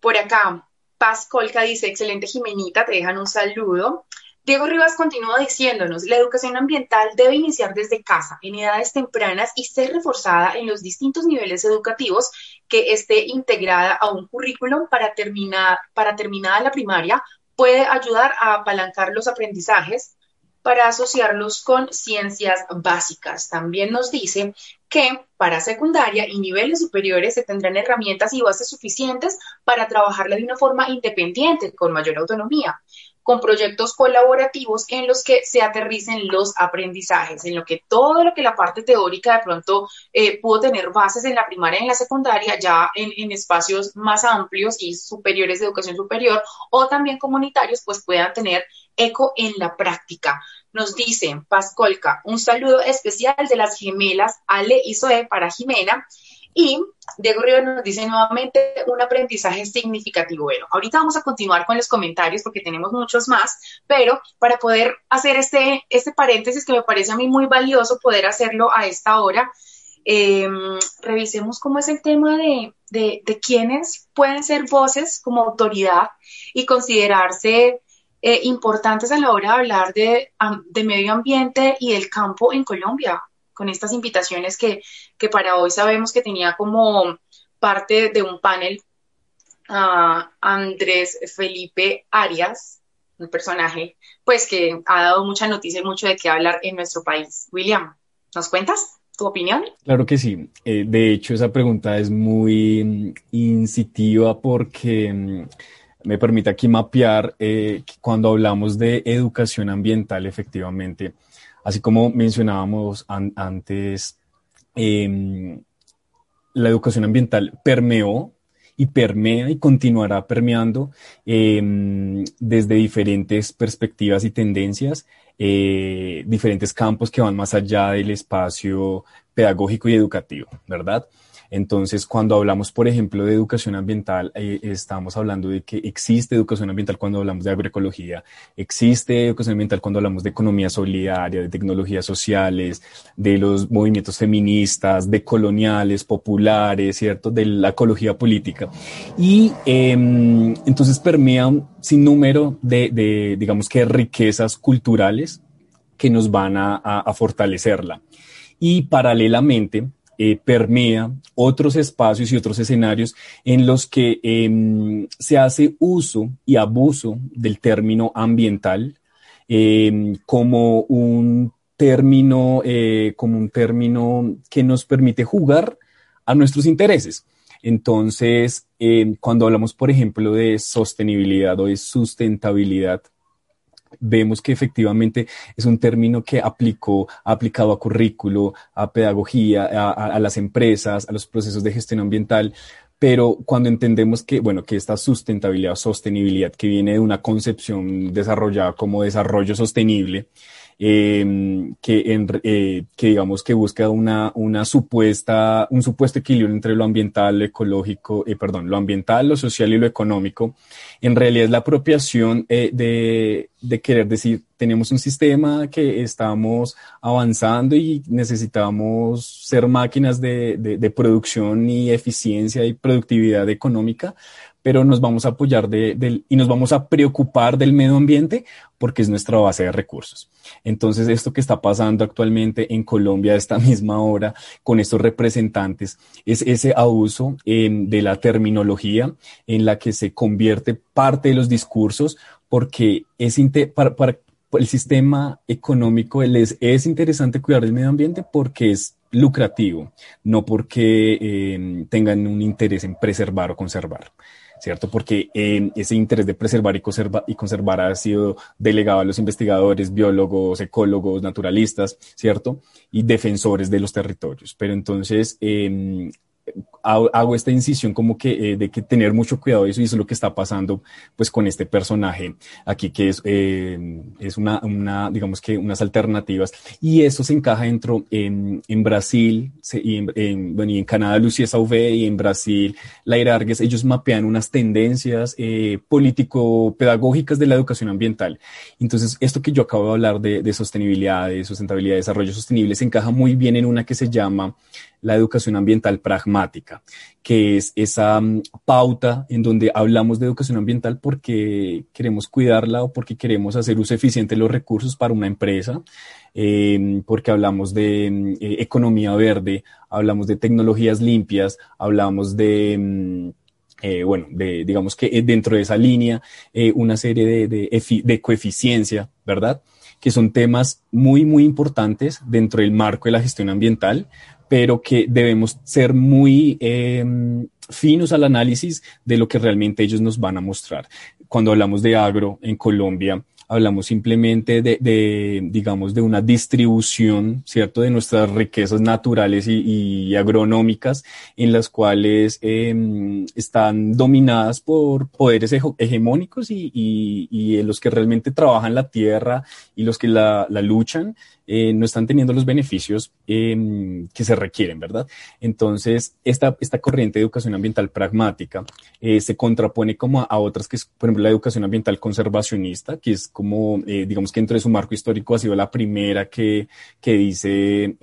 Por acá, Paz Colca dice, excelente Jimenita, te dejan un saludo. Diego Rivas continúa diciéndonos, la educación ambiental debe iniciar desde casa, en edades tempranas y ser reforzada en los distintos niveles educativos que esté integrada a un currículum para terminar, para terminada la primaria, puede ayudar a apalancar los aprendizajes para asociarlos con ciencias básicas. También nos dice que para secundaria y niveles superiores se tendrán herramientas y bases suficientes para trabajarla de una forma independiente, con mayor autonomía con proyectos colaborativos en los que se aterricen los aprendizajes, en lo que todo lo que la parte teórica de pronto eh, pudo tener bases en la primaria y en la secundaria, ya en, espacios más amplios y superiores de educación superior o también comunitarios, pues puedan tener eco en la práctica. Nos dice Pascolca, un saludo especial de las gemelas Ale y Zoe para Jimena y Diego Rivera nos dice nuevamente un aprendizaje significativo. Bueno, ahorita vamos a continuar con los comentarios porque tenemos muchos más, pero para poder hacer este, este paréntesis que me parece a mí muy valioso poder hacerlo a esta hora, em, revisemos cómo es el tema de, de, de, quiénes pueden ser voces como autoridad y considerarse eh, importantes a la hora de hablar de, de medio ambiente y del campo en Colombia con estas invitaciones que, para hoy sabemos que tenía como parte de un panel a Andrés Felipe Arias, un personaje pues que ha dado mucha noticia y mucho de qué hablar en nuestro país. William, ¿nos cuentas tu opinión? Claro que sí. Eh, de hecho, esa pregunta es muy mm, incitiva porque mm, me permite aquí mapear eh, cuando hablamos de educación ambiental, efectivamente, Así como mencionábamos antes, em, la educación ambiental permeó y permea y continuará permeando em, desde diferentes perspectivas y tendencias, eh, diferentes campos que van más allá del espacio pedagógico y educativo, ¿verdad? Entonces, cuando hablamos, por ejemplo, de educación ambiental, eh, estamos hablando de que existe educación ambiental cuando hablamos de agroecología, existe educación ambiental cuando hablamos de economía solidaria, de tecnologías sociales, de los movimientos feministas, de coloniales, populares, ¿cierto? De la ecología política. Y em, entonces permea un sinnúmero de, de, digamos que, riquezas culturales que nos van a, a fortalecerla. Y paralelamente, eh, permea otros espacios y otros escenarios en los que em, se hace uso y abuso del término ambiental em, como un término, eh, como un término que nos permite jugar a nuestros intereses. Entonces, em, cuando hablamos, por ejemplo, de sostenibilidad o de sustentabilidad, vemos que efectivamente es un término que aplicó, ha aplicado a currículo, a pedagogía, a, las empresas, a los procesos de gestión ambiental, pero cuando entendemos que, bueno, que esta sustentabilidad sostenibilidad que viene de una concepción desarrollada como desarrollo sostenible, Em, que, en, eh, que digamos que busca una, una supuesta, un supuesto equilibrio entre lo ambiental, lo ecológico, eh, perdón, lo ambiental, lo social y lo económico, en realidad es la apropiación eh, de, de querer decir, tenemos un sistema que estamos avanzando y necesitamos ser máquinas de, de, de producción y eficiencia y productividad económica, pero nos vamos a apoyar de, y nos vamos a preocupar del medio ambiente porque es nuestra base de recursos. Entonces, esto que está pasando actualmente en Colombia a esta misma hora con estos representantes es ese abuso em, de la terminología en la que se convierte parte de los discursos porque es para, para el sistema económico les es interesante cuidar del medio ambiente porque es lucrativo, no porque em, tengan un interés en preservar o conservar. ¿Cierto? Porque eh, ese interés de preservar y, y conservar ha sido delegado a los investigadores, biólogos, ecólogos, naturalistas, ¿cierto? Y defensores de los territorios. Pero entonces, em, hago esta incisión como que eh, de que tener mucho cuidado eso y eso es lo que está pasando pues con este personaje aquí que es, eh, es una, una, digamos que unas alternativas y eso se encaja dentro en, en Brasil y en, bueno, y en Canadá Lucía Sauvé y en Brasil Laira Argues, ellos mapean unas tendencias eh, político-pedagógicas de la educación ambiental. Entonces, esto que yo acabo de hablar de, de sostenibilidad, de sustentabilidad, de desarrollo sostenible, se encaja muy bien en una que se llama la educación ambiental pragmática, que es esa mm, pauta en donde hablamos de educación ambiental porque queremos cuidarla o porque queremos hacer uso eficiente de los recursos para una empresa, em, porque hablamos de mm, eh, economía verde, hablamos de tecnologías limpias, hablamos de... Mm, eh, bueno, de, digamos que eh, dentro de esa línea, una serie de, de, de coeficiencia, ¿verdad? que son temas muy, muy importantes dentro del marco de la gestión ambiental, pero que debemos ser muy em, finos al análisis de lo que realmente ellos nos van a mostrar. Cuando hablamos de agro en Colombia, hablamos simplemente de, de, digamos, de una distribución, ¿cierto?, de nuestras riquezas naturales y, y agronómicas en las cuales eh, están dominadas por poderes hegemónicos y, y, y, los que realmente trabajan la tierra y los que la, la luchan eh, no están teniendo los beneficios eh, que se requieren, ¿verdad? Entonces, esta, esta corriente de educación ambiental pragmática eh, se contrapone como a, otras que es, por ejemplo, la educación ambiental conservacionista, que es como, eh, digamos que dentro de su marco histórico ha sido la primera que, que dice,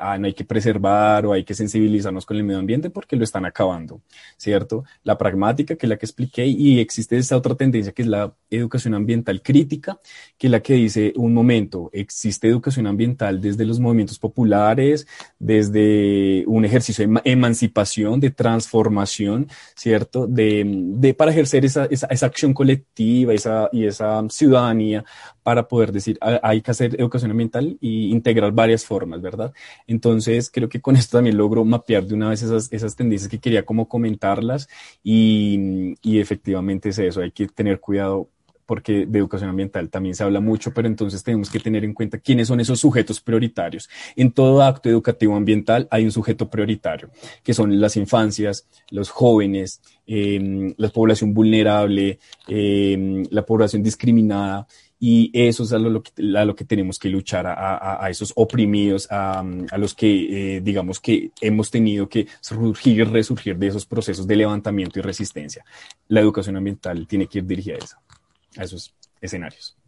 ah, no hay que preservar o hay que sensibilizarnos con el medio ambiente porque lo están acabando, ¿cierto? La pragmática, que es la que expliqué, y existe esa otra tendencia que es la educación ambiental crítica, que es la que dice, un momento, existe educación ambiental desde los movimientos populares, desde un ejercicio de emancipación, de transformación, ¿cierto? De, de para ejercer esa, esa, esa, acción colectiva esa, y esa ciudadanía para poder decir, ah, hay que hacer educación ambiental y integrar varias formas, ¿verdad? Entonces, creo que con esto también logro mapear de una vez esas, esas tendencias que quería como comentarlas y, y efectivamente es eso, hay que tener cuidado porque de educación ambiental también se habla mucho, pero entonces tenemos que tener en cuenta quiénes son esos sujetos prioritarios. En todo acto educativo ambiental hay un sujeto prioritario, que son las infancias, los jóvenes, eh, la población vulnerable, eh, la población discriminada, y eso es a lo, que, tenemos que luchar, a, esos oprimidos, a, los que, eh, digamos, que hemos tenido que surgir resurgir de esos procesos de levantamiento y resistencia. La educación ambiental tiene que ir dirigida a a esos escenarios.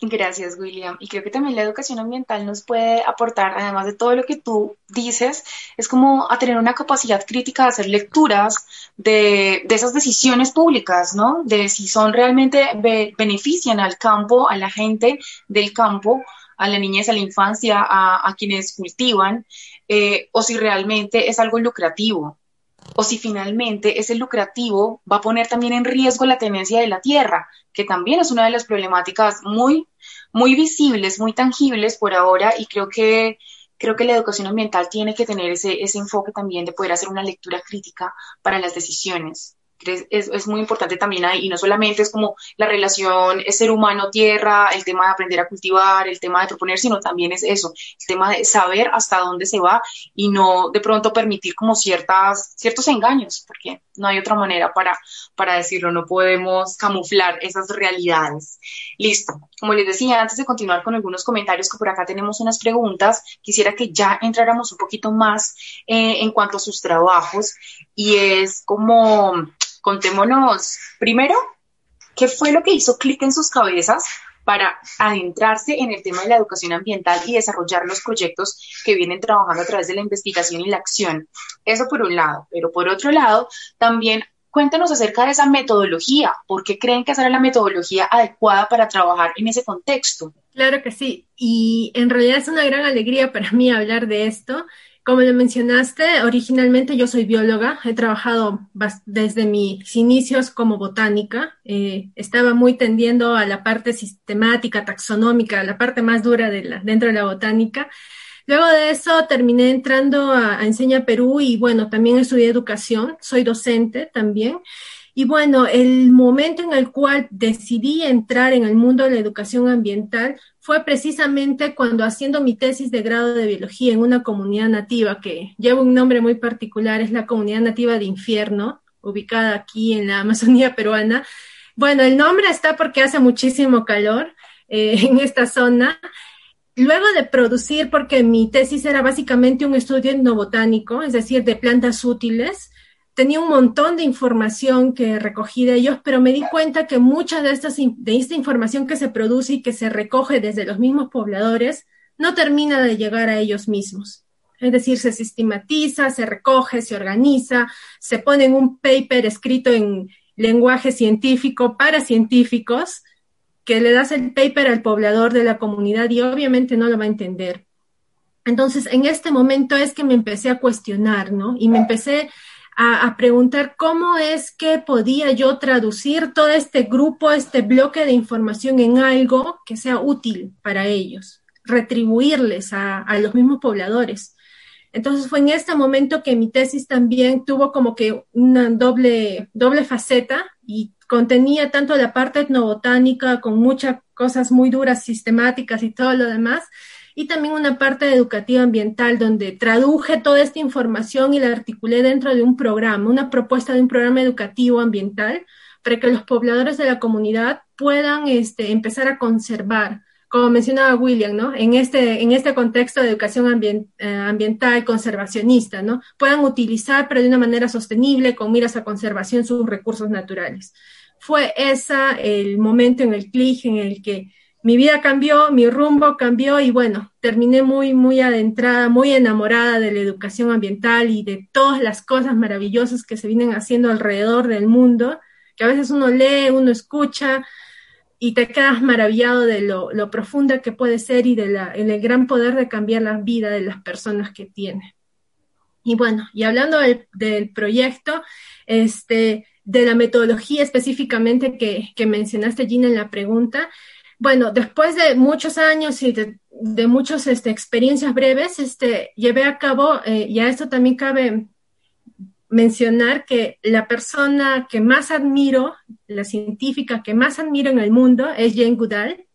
Gracias, William. Y creo que también la educación ambiental nos puede aportar, además de todo lo que tú dices, es como a tener una capacidad crítica de hacer lecturas de, de esas decisiones públicas, ¿no? De si son realmente be benefician al campo, a la gente del campo, a la niñez, a la infancia, a, a quienes cultivan, eh, o si realmente es algo lucrativo o si finalmente ese lucrativo va a poner también en riesgo la tenencia de la tierra, que también es una de las problemáticas muy, muy visibles, muy tangibles por ahora, y creo que, creo que la educación ambiental tiene que tener ese, ese enfoque también de poder hacer una lectura crítica para las decisiones es, es, muy importante también ahí, y no solamente es como la relación ser humano-tierra, el tema de aprender a cultivar, el tema de proponer, sino también es eso, el tema de saber hasta dónde se va y no de pronto permitir como ciertas, ciertos engaños, porque no hay otra manera para, para decirlo, no podemos camuflar esas realidades. Listo, como les decía, antes de continuar con algunos comentarios, que por acá tenemos unas preguntas, quisiera que ya entráramos un poquito más eh, en cuanto a sus trabajos y es como contémonos primero qué fue lo que hizo clic en sus cabezas para adentrarse en el tema de la educación ambiental y desarrollar los proyectos que vienen trabajando a través de la investigación y la acción. Eso por un lado, pero por otro lado, también cuéntanos acerca de esa metodología. ¿Por qué creen que esa era la metodología adecuada para trabajar en ese contexto? Claro que sí, y en realidad es una gran alegría para mí hablar de esto como le mencionaste, originalmente yo soy bióloga, he trabajado desde mis inicios como botánica, eh, estaba muy tendiendo a la parte sistemática, taxonómica, la parte más dura dentro de la botánica. Luego de eso terminé entrando a, a Enseña Perú y bueno, también estudié educación, soy docente también. Y bueno, el momento en el cual decidí entrar en el mundo de la educación ambiental fue precisamente cuando haciendo mi tesis de grado de biología en una comunidad nativa que lleva un nombre muy particular, es la comunidad nativa de Infierno, ubicada aquí en la Amazonía peruana. Bueno, el nombre está porque hace muchísimo calor eh, en esta zona. Luego de producir, porque mi tesis era básicamente un estudio etnobotánico, es decir, de plantas útiles, tenía un montón de información que recogí de ellos, pero me di cuenta que mucha de, esta información que se produce y que se recoge desde los mismos pobladores no termina de llegar a ellos mismos. Es decir, se sistematiza, se recoge, se organiza, se pone en un paper escrito en lenguaje científico para científicos, que le das el paper al poblador de la comunidad y obviamente no lo va a entender. Entonces, en este momento es que me empecé a cuestionar, ¿no? Y me empecé a, preguntar cómo es que podía yo traducir todo este grupo, este bloque de información en algo que sea útil para ellos, retribuirles a, a los mismos pobladores. Entonces fue en este momento que mi tesis también tuvo como que una doble, doble faceta y contenía tanto la parte etnobotánica con muchas cosas muy duras, sistemáticas y todo lo demás, y también una parte educativa ambiental donde traduje toda esta información y la articulé dentro de un programa, una propuesta de un programa educativo ambiental para que los pobladores de la comunidad puedan este, empezar a conservar, como mencionaba William, ¿no? En este, en este contexto de educación eh, ambiental conservacionista, ¿no? Puedan utilizar, pero de una manera sostenible, con miras a conservación, sus recursos naturales. Fue ese el momento en el clic en el que mi vida cambió, mi rumbo cambió y bueno, terminé muy, muy adentrada, muy enamorada de la educación ambiental y de todas las cosas maravillosas que se vienen haciendo alrededor del mundo, que a veces uno lee, uno escucha y te quedas maravillado de lo, profunda que puede ser y del el gran poder de cambiar la vida de las personas que tiene. Y bueno, y hablando del, del proyecto, este, de la metodología específicamente que, que mencionaste, Gina, en la pregunta, bueno, después de muchos años y de, muchas este, experiencias breves, este, llevé a cabo, eh, y a esto también cabe mencionar que la persona que más admiro, la científica que más admiro en el mundo es Jane Goodall.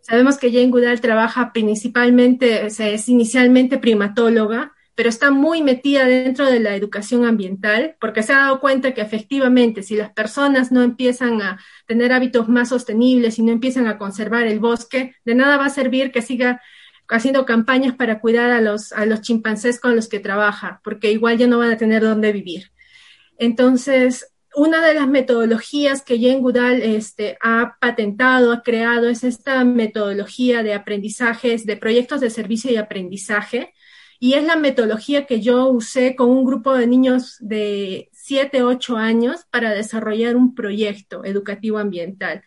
Sabemos que Jane Goodall trabaja principalmente, es inicialmente primatóloga, pero está muy metida dentro de la educación ambiental porque se ha dado cuenta que efectivamente si las personas no empiezan a tener hábitos más sostenibles y no empiezan a conservar el bosque, de nada va a servir que siga haciendo campañas para cuidar a los, a los chimpancés con los que trabaja, porque igual ya no van a tener dónde vivir. Entonces, una de las metodologías que Jane Goodall este, ha patentado, ha creado, es esta metodología de aprendizajes, de proyectos de servicio y aprendizaje, y es la metodología que yo usé con un grupo de niños de 7, 8 años para desarrollar un proyecto educativo ambiental.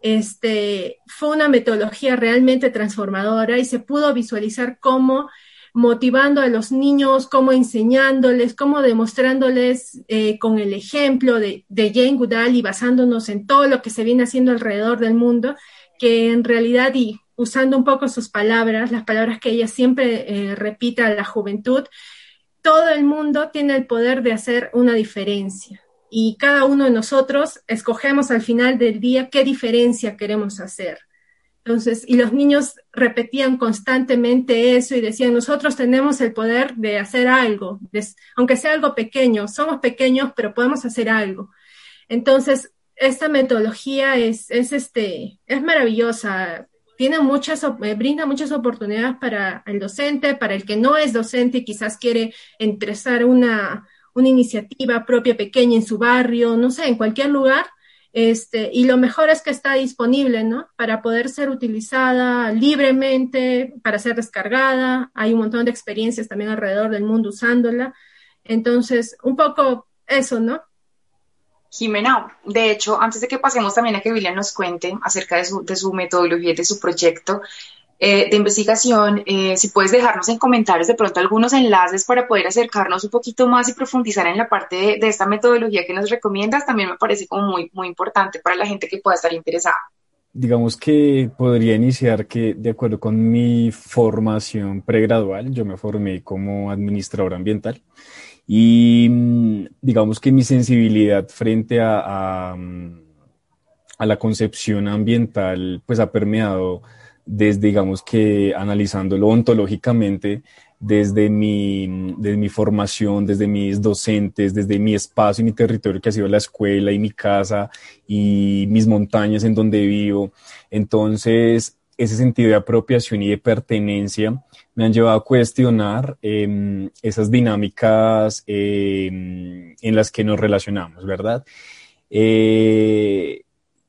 Este, fue una metodología realmente transformadora y se pudo visualizar cómo motivando a los niños, cómo enseñándoles, cómo demostrándoles eh, con el ejemplo de, de Jane Goodall y basándonos en todo lo que se viene haciendo alrededor del mundo, que en realidad y usando un poco sus palabras, las palabras que ella siempre eh, repite a la juventud, todo el mundo tiene el poder de hacer una diferencia y cada uno de nosotros escogemos al final del día qué diferencia queremos hacer. Entonces, y los niños repetían constantemente eso y decían, nosotros tenemos el poder de hacer algo, aunque sea algo pequeño, somos pequeños, pero podemos hacer algo. Entonces, esta metodología es, es, este, es maravillosa tiene muchas, eh, brinda muchas oportunidades para el docente, para el que no es docente y quizás quiere empezar una, una iniciativa propia pequeña en su barrio, no sé, en cualquier lugar. Este, y lo mejor es que está disponible, ¿no? Para poder ser utilizada libremente, para ser descargada. Hay un montón de experiencias también alrededor del mundo usándola. Entonces, un poco eso, ¿no? Jimena, de hecho, antes de que pasemos también a que William nos cuente acerca de su, metodología y de su proyecto eh, de investigación, eh, si puedes dejarnos en comentarios de pronto algunos enlaces para poder acercarnos un poquito más y profundizar en la parte de, de esta metodología que nos recomiendas, también me parece como muy, muy importante para la gente que pueda estar interesada. Digamos que podría iniciar que, de acuerdo con mi formación pregradual, yo me formé como administrador ambiental Y mm, digamos que mi sensibilidad frente a, a, la concepción ambiental pues ha permeado desde, digamos que analizándolo ontológicamente, desde mi, desde mi formación, desde mis docentes, desde mi espacio y mi territorio que ha sido la escuela y mi casa y mis montañas en donde vivo. Entonces, ese sentido de apropiación y de pertenencia me han llevado a cuestionar em, esas dinámicas em, en las que nos relacionamos, ¿verdad? Eh,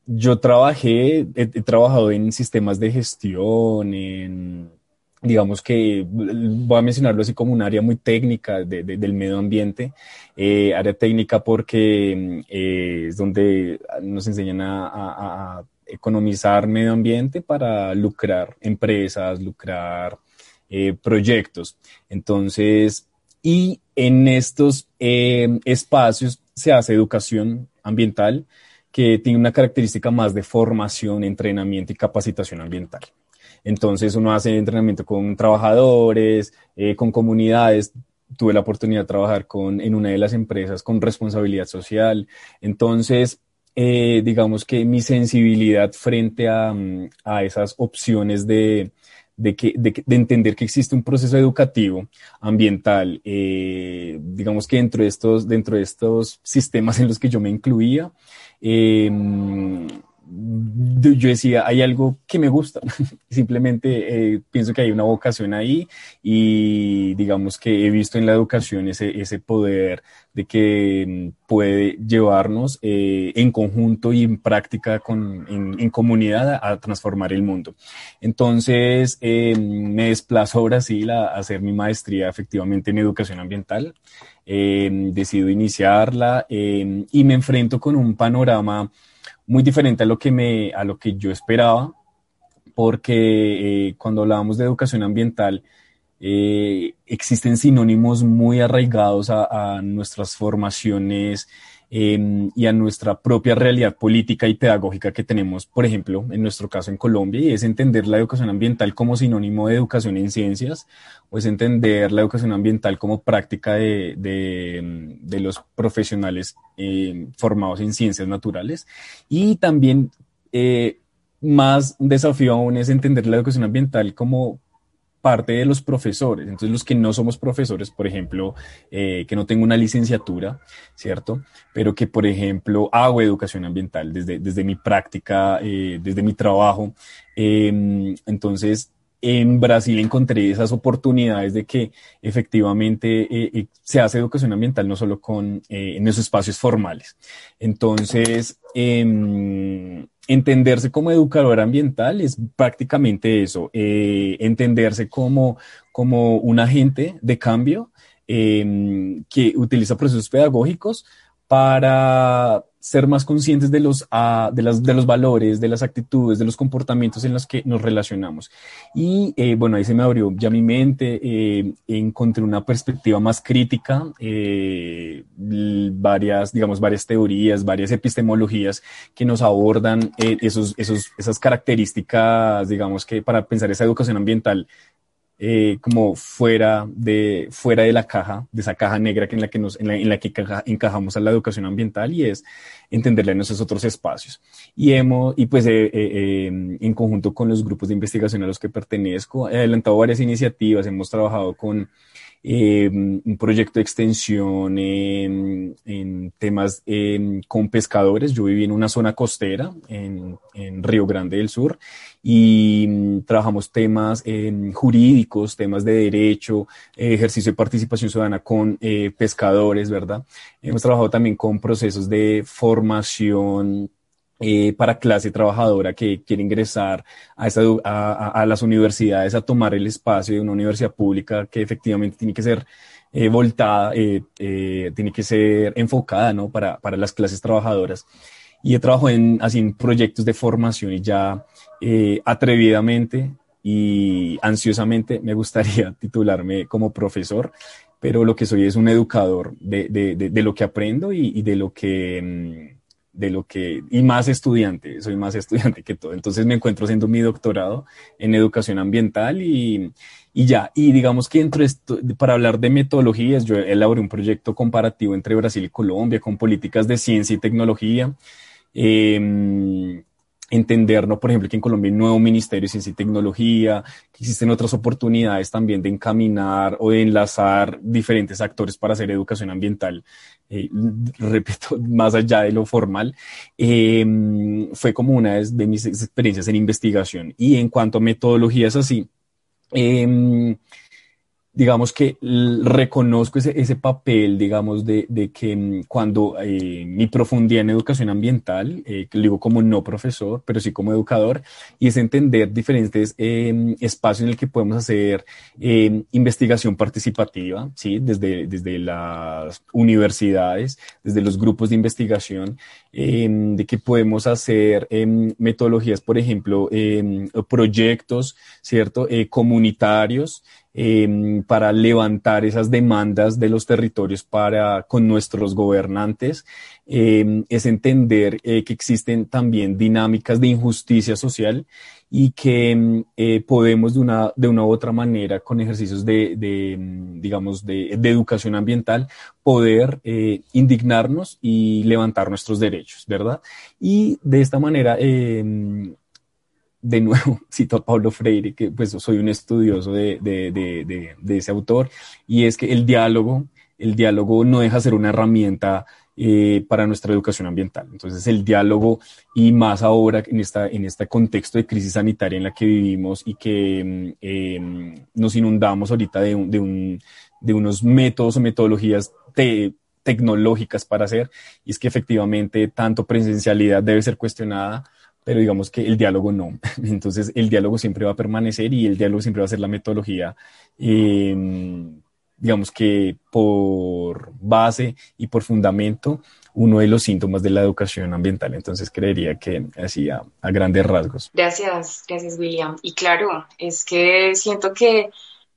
yo trabajé, he, trabajado en sistemas de gestión, en, digamos que voy a mencionarlo así como un área muy técnica del medio ambiente, eh, área técnica porque eh, es donde nos enseñan a, economizar medio ambiente para lucrar empresas, lucrar eh, proyectos. Entonces, y en estos espacios se hace educación ambiental que tiene una característica más de formación, entrenamiento y capacitación ambiental. Entonces uno hace entrenamiento con trabajadores, eh, con comunidades. Tuve la oportunidad de trabajar con, en una de las empresas con responsabilidad social. Entonces, eh, digamos que mi sensibilidad frente a, mm, a esas opciones de, de, que, de, de, entender que existe un proceso educativo ambiental, eh, digamos que dentro de, estos, dentro de estos sistemas en los que yo me incluía, eh, yo decía, hay algo que me gusta, simplemente eh, pienso que hay una vocación ahí y digamos que he visto en la educación ese, ese poder de que mm, puede llevarnos eh, en conjunto y en práctica con, en, comunidad a, transformar el mundo. Entonces eh, me desplazo a Brasil a, hacer mi maestría efectivamente en educación ambiental. decido iniciarla y me enfrento con un panorama muy diferente a lo que, me, a lo que yo esperaba, porque eh, cuando hablábamos de educación ambiental, eh, existen sinónimos muy arraigados a, nuestras formaciones em, y a nuestra propia realidad política y pedagógica que tenemos, por ejemplo, en nuestro caso en Colombia, y es entender la educación ambiental como sinónimo de educación en ciencias, o es entender la educación ambiental como práctica de, de, los profesionales em, formados en ciencias naturales, y también... Eh, más desafío aún es entender la educación ambiental como parte de los profesores. Entonces, los que no somos profesores, por ejemplo, eh, que no tengo una licenciatura, ¿cierto? Pero que, por ejemplo, hago educación ambiental desde, desde mi práctica, eh, desde mi trabajo. Em, entonces, en Brasil encontré esas oportunidades de que efectivamente eh, se hace educación ambiental no solo con, en esos espacios formales. Entonces, em, entenderse como educador ambiental es prácticamente eso, eh, entenderse como, como un agente de cambio em, que utiliza procesos pedagógicos para ser más conscientes de los, ah, de, las, de los valores, de las actitudes, de los comportamientos en los que nos relacionamos. Y eh, bueno, ahí se me abrió ya mi mente, eh, encontré una perspectiva más crítica, eh, varias, digamos, varias teorías, varias epistemologías que nos abordan esos, esos, esas características, digamos, que para pensar esa educación ambiental eh, como fuera de, fuera de la caja, de esa caja negra que en la que, nos, en la, que encajamos a la educación ambiental y es entenderla en esos otros espacios. Y hemos, y pues eh, eh, en conjunto con los grupos de investigación a los que pertenezco, he adelantado varias iniciativas, hemos trabajado con un proyecto de extensión temas con pescadores. Yo viví en una zona costera en, en Río Grande del Sur y mm, trabajamos temas eh, jurídicos, temas de derecho, eh, ejercicio de participación ciudadana con eh, pescadores, ¿verdad? Hemos trabajado también con procesos de formación para clase trabajadora que quiere ingresar a, esa, a, a, las universidades a tomar el espacio de una universidad pública que efectivamente tiene que ser voltada, tiene que ser enfocada ¿no? para, para las clases trabajadoras y he trabajado en, así, en proyectos de formación y ya eh, atrevidamente y ansiosamente me gustaría titularme como profesor, pero lo que soy es un educador de, de, de, lo que aprendo y, y, de lo que, mm, de lo que, y más estudiante, soy más estudiante que todo. Entonces me encuentro haciendo mi doctorado en educación ambiental y, y ya, y digamos que entre esto, para hablar de metodologías, yo elaboré un proyecto comparativo entre Brasil y Colombia con políticas de ciencia y tecnología. Eh, entendernos, por ejemplo, que en Colombia hay un nuevo Ministerio de Ciencia y Tecnología, que existen otras oportunidades también de encaminar o de enlazar diferentes actores para hacer educación ambiental, eh, repito, más allá de lo formal, eh, fue como una de mis experiencias en investigación. Y en cuanto a metodologías así, eh, digamos que reconozco ese, ese papel, digamos, de, de que mm, cuando eh, mi profundidad en educación ambiental, eh, lo digo como no profesor, pero sí como educador, y es entender diferentes eh, espacios en el que podemos hacer investigación participativa, ¿sí? Desde, desde las universidades, desde los grupos de investigación, de que podemos hacer metodologías, por ejemplo, proyectos, ¿cierto? Comunitarios, Em, para levantar esas demandas de los territorios para, con nuestros gobernantes, em, es entender eh, que existen también dinámicas de injusticia social y que em, eh, podemos de una, de una u otra manera, con ejercicios de, digamos, de, de, educación ambiental, poder eh, indignarnos y levantar nuestros derechos, ¿verdad? Y de esta manera, de nuevo cito a Pablo Freire, que pues soy un estudioso de, de, de, de, ese autor, y es que el diálogo, el diálogo no deja de ser una herramienta eh, para nuestra educación ambiental. Entonces el diálogo y más ahora en, esta, en este contexto de crisis sanitaria en la que vivimos y que eh, nos inundamos ahorita de, un, de, un, de unos métodos o metodologías tecnológicas para hacer, y es que efectivamente tanto presencialidad debe ser cuestionada, pero digamos que el diálogo no. Entonces, el diálogo siempre va a permanecer y el diálogo siempre va a ser la metodología, em, digamos que por base y por fundamento, uno de los síntomas de la educación ambiental. Entonces, creería que así a, grandes rasgos. Gracias, gracias, William. Y claro, es que siento que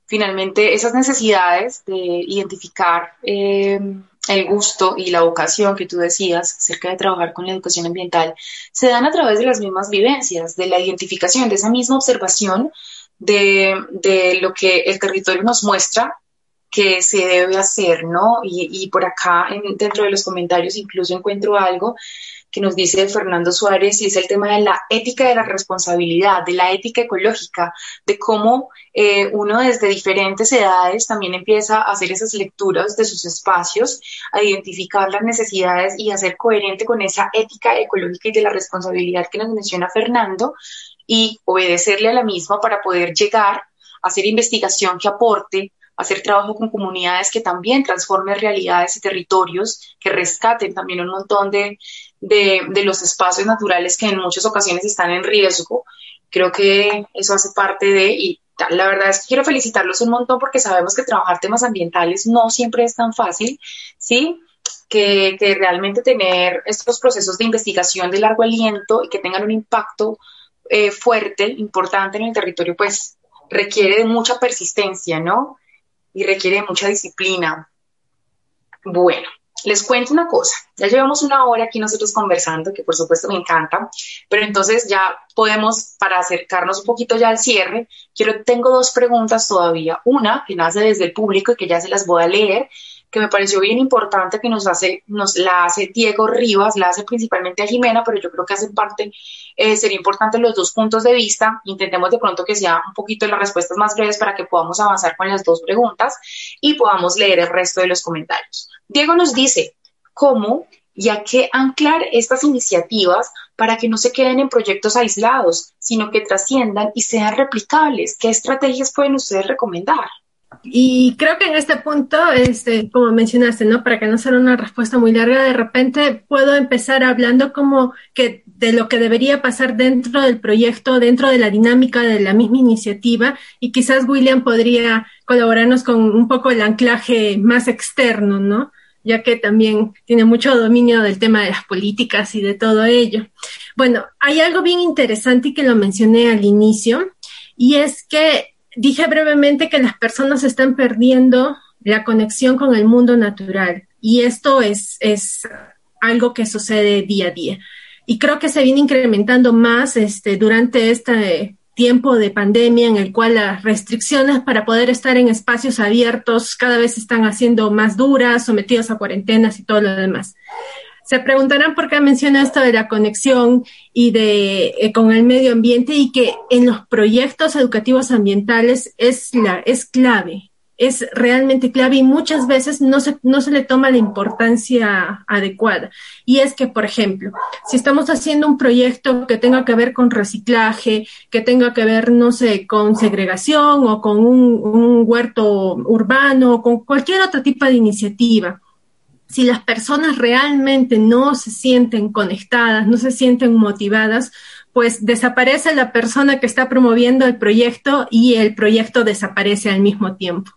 finalmente esas necesidades de identificar eh, el gusto y la vocación que tú decías acerca de trabajar con la educación ambiental se dan a través de las mismas vivencias, de la identificación, de esa misma observación de, de lo que el territorio nos muestra que se debe hacer, ¿no? Y, y por acá, en, dentro de los comentarios, incluso encuentro algo que nos dice Fernando Suárez y es el tema de la ética de la responsabilidad, de la ética ecológica, de cómo eh, uno desde diferentes edades también empieza a hacer esas lecturas de sus espacios, a identificar las necesidades y a ser coherente con esa ética ecológica y de la responsabilidad que nos menciona Fernando y obedecerle a la misma para poder llegar a hacer investigación que aporte hacer trabajo con comunidades que también transformen realidades y territorios, que rescaten también un montón de, de, los espacios naturales que en muchas ocasiones están en riesgo. Creo que eso hace parte de, y la verdad es que quiero felicitarlos un montón porque sabemos que trabajar temas ambientales no siempre es tan fácil, ¿sí? Que, que realmente tener estos procesos de investigación de largo aliento y que tengan un impacto eh, fuerte, importante en el territorio, pues requiere de mucha persistencia, ¿no? Y requiere mucha disciplina. Bueno, les cuento una cosa, ya llevamos una hora aquí nosotros conversando, que por supuesto me encanta, pero entonces ya podemos, para acercarnos un poquito ya al cierre, quiero, tengo dos preguntas todavía. Una que nace desde el público y que ya se las voy a leer, que me pareció bien importante que nos hace, nos la hace Diego Rivas, la hace principalmente a Jimena, pero yo creo que hacen parte, eh, sería importante los dos puntos de vista. Intentemos de pronto que sea un poquito las respuestas más breves para que podamos avanzar con las dos preguntas y podamos leer el resto de los comentarios. Diego nos dice, ¿cómo y a qué anclar estas iniciativas para que no se queden en proyectos aislados, sino que trasciendan y sean replicables? ¿Qué estrategias pueden ustedes recomendar? Y creo que en este punto, este, como mencionaste, ¿no? Para que no sea una respuesta muy larga, de repente puedo empezar hablando como que de lo que debería pasar dentro del proyecto, dentro de la dinámica de la misma iniciativa, y quizás William podría colaborarnos con un poco el anclaje más externo, ¿no? ya que también tiene mucho dominio del tema de las políticas y de todo ello. Bueno, hay algo bien interesante y que lo mencioné al inicio, y es que dije brevemente que las personas están perdiendo la conexión con el mundo natural y esto es, es algo que sucede día a día. Y creo que se viene incrementando más este, durante este tiempo de pandemia en el cual las restricciones para poder estar en espacios abiertos cada vez están haciendo más duras, sometidos a cuarentenas y todo lo demás. Se preguntarán por qué menciono esto de la conexión y de eh, con el medio ambiente y que en los proyectos educativos ambientales es la es clave es realmente clave y muchas veces no se, no se le toma la importancia adecuada. Y es que, por ejemplo, si estamos haciendo un proyecto que tenga que ver con reciclaje, que tenga que ver, no sé, con segregación o con un, un huerto urbano o con cualquier otro tipo de iniciativa, si las personas realmente no se sienten conectadas, no se sienten motivadas, pues desaparece la persona que está promoviendo el proyecto y el proyecto desaparece al mismo tiempo.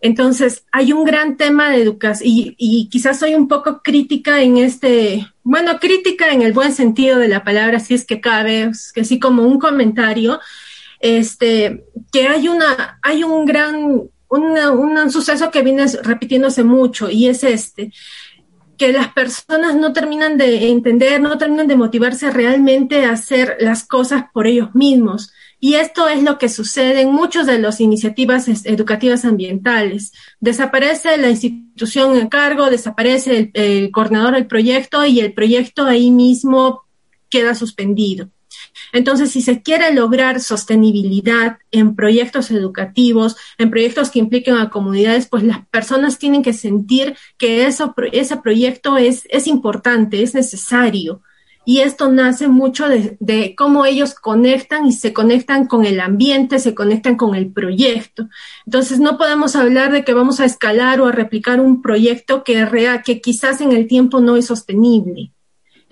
Entonces, hay un gran tema de educación y, quizás soy un poco crítica en este, bueno, crítica en el buen sentido de la palabra, si es que cabe, que sí como un comentario, este, que hay una, hay un gran, un suceso que viene repitiéndose mucho y es este, que las personas no terminan de entender, no terminan de motivarse realmente a hacer las cosas por ellos mismos. Y esto es lo que sucede en muchas de las iniciativas educativas ambientales. Desaparece la institución en cargo, desaparece el, coordinador del proyecto y el proyecto ahí mismo queda suspendido. Entonces, si se quiere lograr sostenibilidad en proyectos educativos, en proyectos que impliquen a comunidades, pues las personas tienen que sentir que eso, ese proyecto es, es importante, es necesario y esto nace mucho de, cómo ellos conectan y se conectan con el ambiente, se conectan con el proyecto. Entonces no podemos hablar de que vamos a escalar o a replicar un proyecto que, que quizás en el tiempo no es sostenible.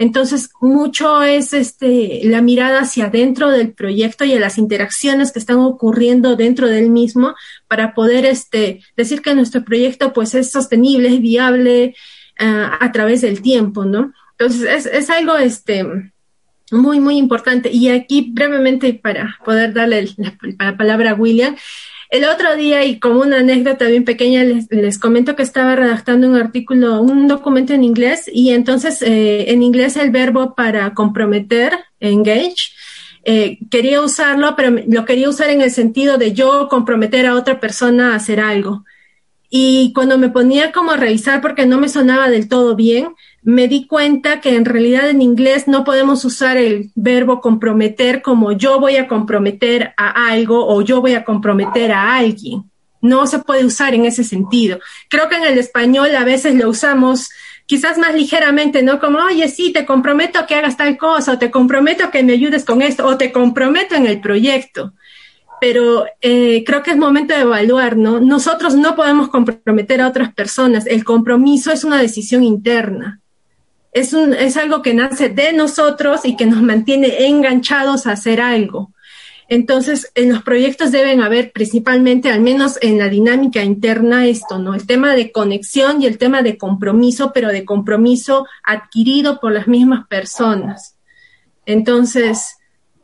Entonces, mucho es este, la mirada hacia adentro del proyecto y a las interacciones que están ocurriendo dentro del mismo para poder este, decir que nuestro proyecto pues, es sostenible, es viable ah, a través del tiempo, ¿no? Entonces, es, es algo este, muy, muy importante. Y aquí brevemente, para poder darle la, palabra a William, el otro día, y como una anécdota bien pequeña, les, les, comento que estaba redactando un artículo, un documento en inglés, y entonces eh, en inglés el verbo para comprometer, engage, eh, quería usarlo, pero lo quería usar en el sentido de yo comprometer a otra persona a hacer algo. Y cuando me ponía como a revisar porque no me sonaba del todo bien, me di cuenta que en realidad en inglés no podemos usar el verbo comprometer como yo voy a comprometer a algo o yo voy a comprometer a alguien. No se puede usar en ese sentido. Creo que en el español a veces lo usamos quizás más ligeramente, ¿no? Como, oye, sí, te comprometo que hagas tal cosa, o te comprometo que me ayudes con esto, o te comprometo en el proyecto. Pero eh, creo que es momento de evaluar, ¿no? Nosotros no podemos comprometer a otras personas. El compromiso es una decisión interna es, un, es algo que nace de nosotros y que nos mantiene enganchados a hacer algo. Entonces, en los proyectos deben haber principalmente, al menos en la dinámica interna, esto, ¿no? El tema de conexión y el tema de compromiso, pero de compromiso adquirido por las mismas personas. Entonces,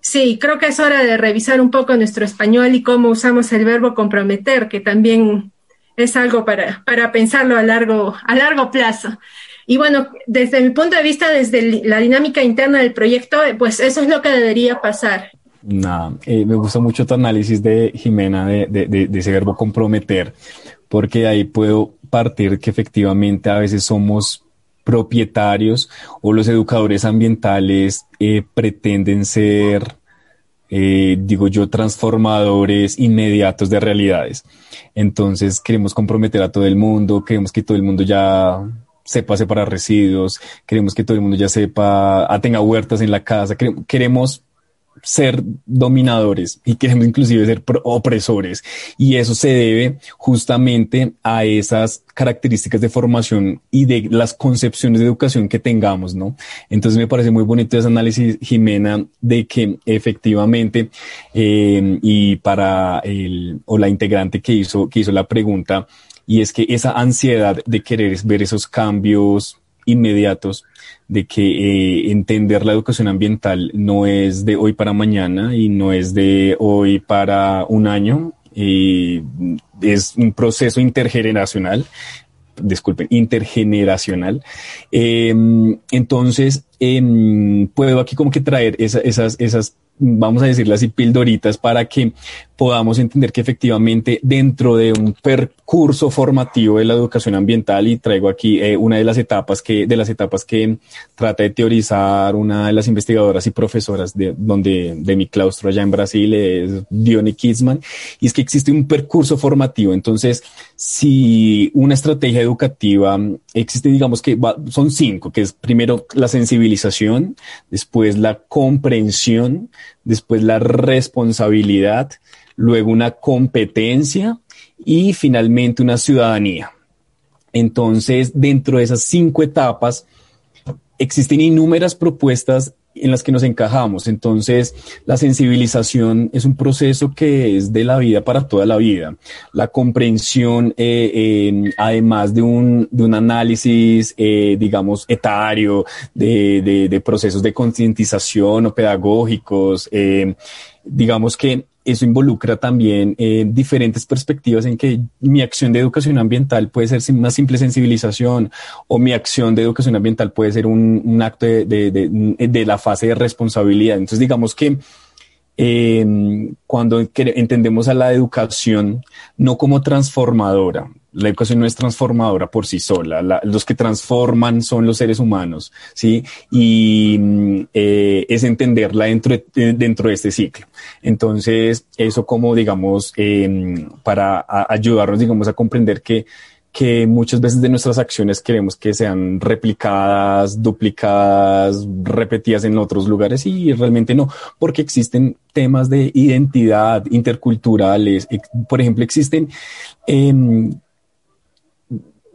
sí, creo que es hora de revisar un poco nuestro español y cómo usamos el verbo comprometer, que también es algo para, para pensarlo a largo, a largo plazo. Y bueno, desde mi punto de vista, desde la dinámica interna del proyecto, pues eso es lo que debería pasar. Nada, eh, me gusta mucho tu análisis de Jimena de, de, de, ese verbo comprometer, porque ahí puedo partir que efectivamente a veces somos propietarios o los educadores ambientales eh, pretenden ser, eh, digo yo, transformadores inmediatos de realidades. Entonces queremos comprometer a todo el mundo, queremos que todo el mundo ya sepa separar residuos, queremos que todo el mundo ya sepa, ah, tenga huertas en la casa, queremos ser dominadores y queremos inclusive ser opresores. Y eso se debe justamente a esas características de formación y de las concepciones de educación que tengamos, ¿no? Entonces me parece muy bonito ese análisis, Jimena, de que efectivamente, eh, y para el, o la integrante que hizo, que hizo la pregunta, y es que esa ansiedad de querer ver esos cambios inmediatos, de que eh, entender la educación ambiental no es de hoy para mañana y no es de hoy para un año, y es un proceso intergeneracional disculpen, intergeneracional. Em, entonces, em, puedo aquí como que traer esas, esas vamos a decirle así, pildoritas para que podamos entender que efectivamente dentro de un percurso formativo de la educación ambiental y traigo aquí eh, una de las etapas que de las etapas que trata de teorizar una de las investigadoras y profesoras de donde de mi claustro allá en Brasil es Dione Kidsman y es que existe un percurso formativo. Entonces si una estrategia educativa existe digamos que son cinco que es primero la sensibilización después la comprensión después la responsabilidad luego una competencia y finalmente una ciudadanía. Entonces, dentro de esas cinco etapas, existen innumerables propuestas en las que nos encajamos. Entonces, la sensibilización es un proceso que es de la vida para toda la vida. La comprensión, eh, además de un, de un análisis, eh, digamos, etario, de, de, de procesos de concientización o pedagógicos, eh, digamos que eso involucra también eh, diferentes perspectivas en que mi acción de educación ambiental puede ser una simple sensibilización o mi acción de educación ambiental puede ser un, acto de, de, la fase de responsabilidad. Entonces, digamos que eh, cuando entendemos a la educación no como transformadora, la educación no es transformadora por sí sola. los que transforman son los seres humanos, ¿sí? Y mm, eh, es entenderla dentro de, dentro de este ciclo. Entonces, eso como, digamos, em, para ayudarnos, digamos, a comprender que que muchas veces de nuestras acciones queremos que sean replicadas, duplicadas, repetidas en otros lugares y realmente no, porque existen temas de identidad interculturales. Por ejemplo, existen eh,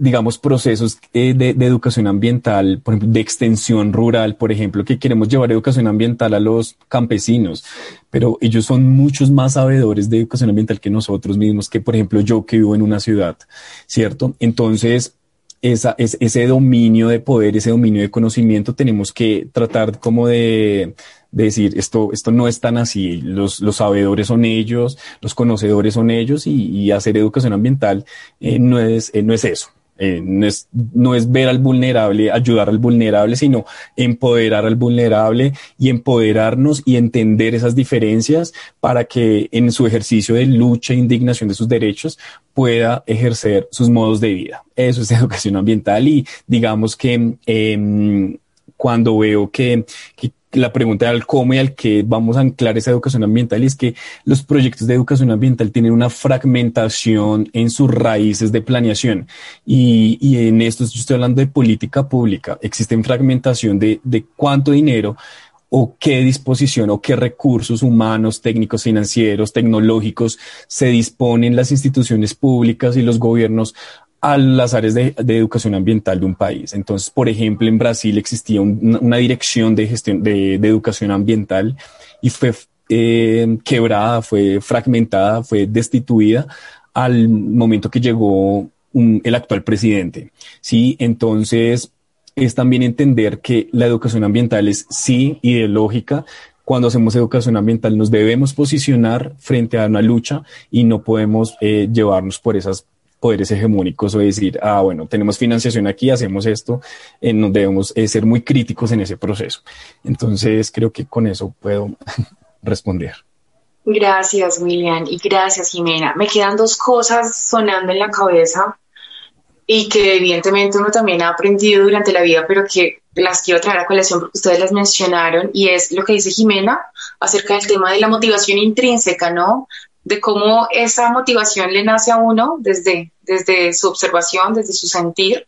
digamos, procesos eh, de, educación ambiental, por ejemplo, de extensión rural, por ejemplo, que queremos llevar educación ambiental a los campesinos, pero ellos son muchos más sabedores de educación ambiental que nosotros mismos, que por ejemplo yo que vivo en una ciudad, ¿cierto? Entonces, ese dominio de poder, ese dominio de conocimiento, tenemos que tratar como de, decir esto, esto no es tan así, los, los sabedores son ellos, los conocedores son ellos y, hacer educación ambiental eh, no, es, eh, no es eso. Eh, no, es, no es ver al vulnerable, ayudar al vulnerable, sino empoderar al vulnerable y empoderarnos y entender esas diferencias para que en su ejercicio de lucha e indignación de sus derechos pueda ejercer sus modos de vida. Eso es educación ambiental y digamos que em, cuando veo que, que la pregunta al cómo y al qué vamos a anclar esa educación ambiental y es que los proyectos de educación ambiental tienen una fragmentación en sus raíces de planeación y, y en esto yo estoy hablando de política pública. Existen fragmentación de, de cuánto dinero o qué disposición o qué recursos humanos, técnicos, financieros, tecnológicos se disponen las instituciones públicas y los gobiernos a las áreas de, educación ambiental de un país. Entonces, por ejemplo, en Brasil existía una dirección de gestión de, educación ambiental y fue eh, quebrada, fue fragmentada, fue destituida al momento que llegó el actual presidente. Sí, entonces es también entender que la educación ambiental es sí ideológica, cuando hacemos educación ambiental nos debemos posicionar frente a una lucha y no podemos eh, llevarnos por esas poderes hegemónicos o decir, ah, bueno, tenemos financiación aquí, hacemos esto, eh, nos debemos eh, ser muy críticos en ese proceso. Entonces, creo que con eso puedo responder. Gracias, William, y gracias, Jimena. Me quedan dos cosas sonando en la cabeza y que evidentemente uno también ha aprendido durante la vida, pero que las quiero traer a colación porque ustedes las mencionaron, y es lo que dice Jimena acerca del tema de la motivación intrínseca, ¿no? De cómo esa motivación le nace a uno desde, desde su observación, desde su sentir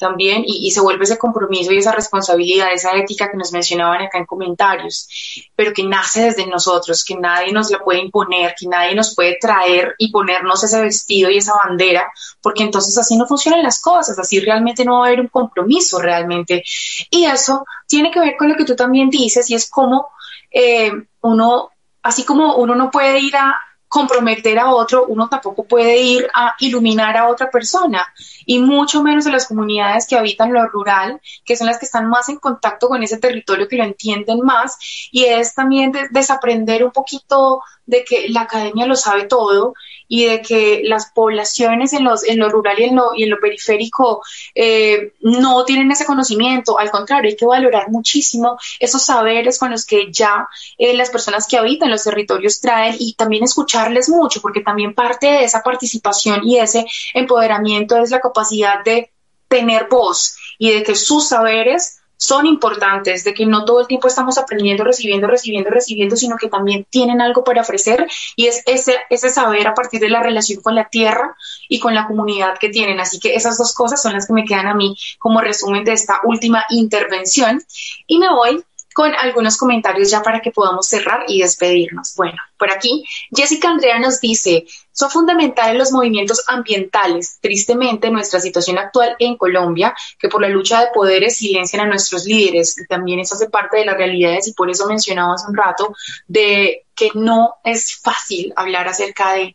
también, y, se vuelve ese compromiso y esa responsabilidad, esa ética que nos mencionaban acá en comentarios, pero que nace desde nosotros, que nadie nos la puede imponer, que nadie nos puede traer y ponernos ese vestido y esa bandera, porque entonces así no funcionan las cosas, así realmente no va a haber un compromiso realmente. Y eso tiene que ver con lo que tú también dices, y es como eh, uno, así como uno no puede ir a, comprometer a otro, uno tampoco puede ir a iluminar a otra persona y mucho menos en las comunidades que habitan lo rural, que son las que están más en contacto con ese territorio, que lo entienden más y es también desaprender un poquito de que la academia lo sabe todo y de que las poblaciones en, los, en lo rural y en lo, y en lo periférico eh, no tienen ese conocimiento. Al contrario, hay que valorar muchísimo esos saberes con los que ya eh, las personas que habitan los territorios traen y también escucharles mucho, porque también parte de esa participación y ese empoderamiento es la capacidad de tener voz y de que sus saberes son importantes, de que no todo el tiempo estamos aprendiendo, recibiendo, recibiendo, recibiendo, sino que también tienen algo para ofrecer y es ese, ese saber a partir de la relación con la tierra y con la comunidad que tienen. Así que esas dos cosas son las que me quedan a mí como resumen de esta última intervención. Y me voy con algunos comentarios ya para que podamos cerrar y despedirnos. Bueno, por aquí Jessica Andrea nos dice, son fundamentales los movimientos ambientales. Tristemente, nuestra situación actual en Colombia, que por la lucha de poderes silencian a nuestros líderes, también eso hace parte de las realidades y por eso mencionaba hace un rato de que no es fácil hablar acerca de eh,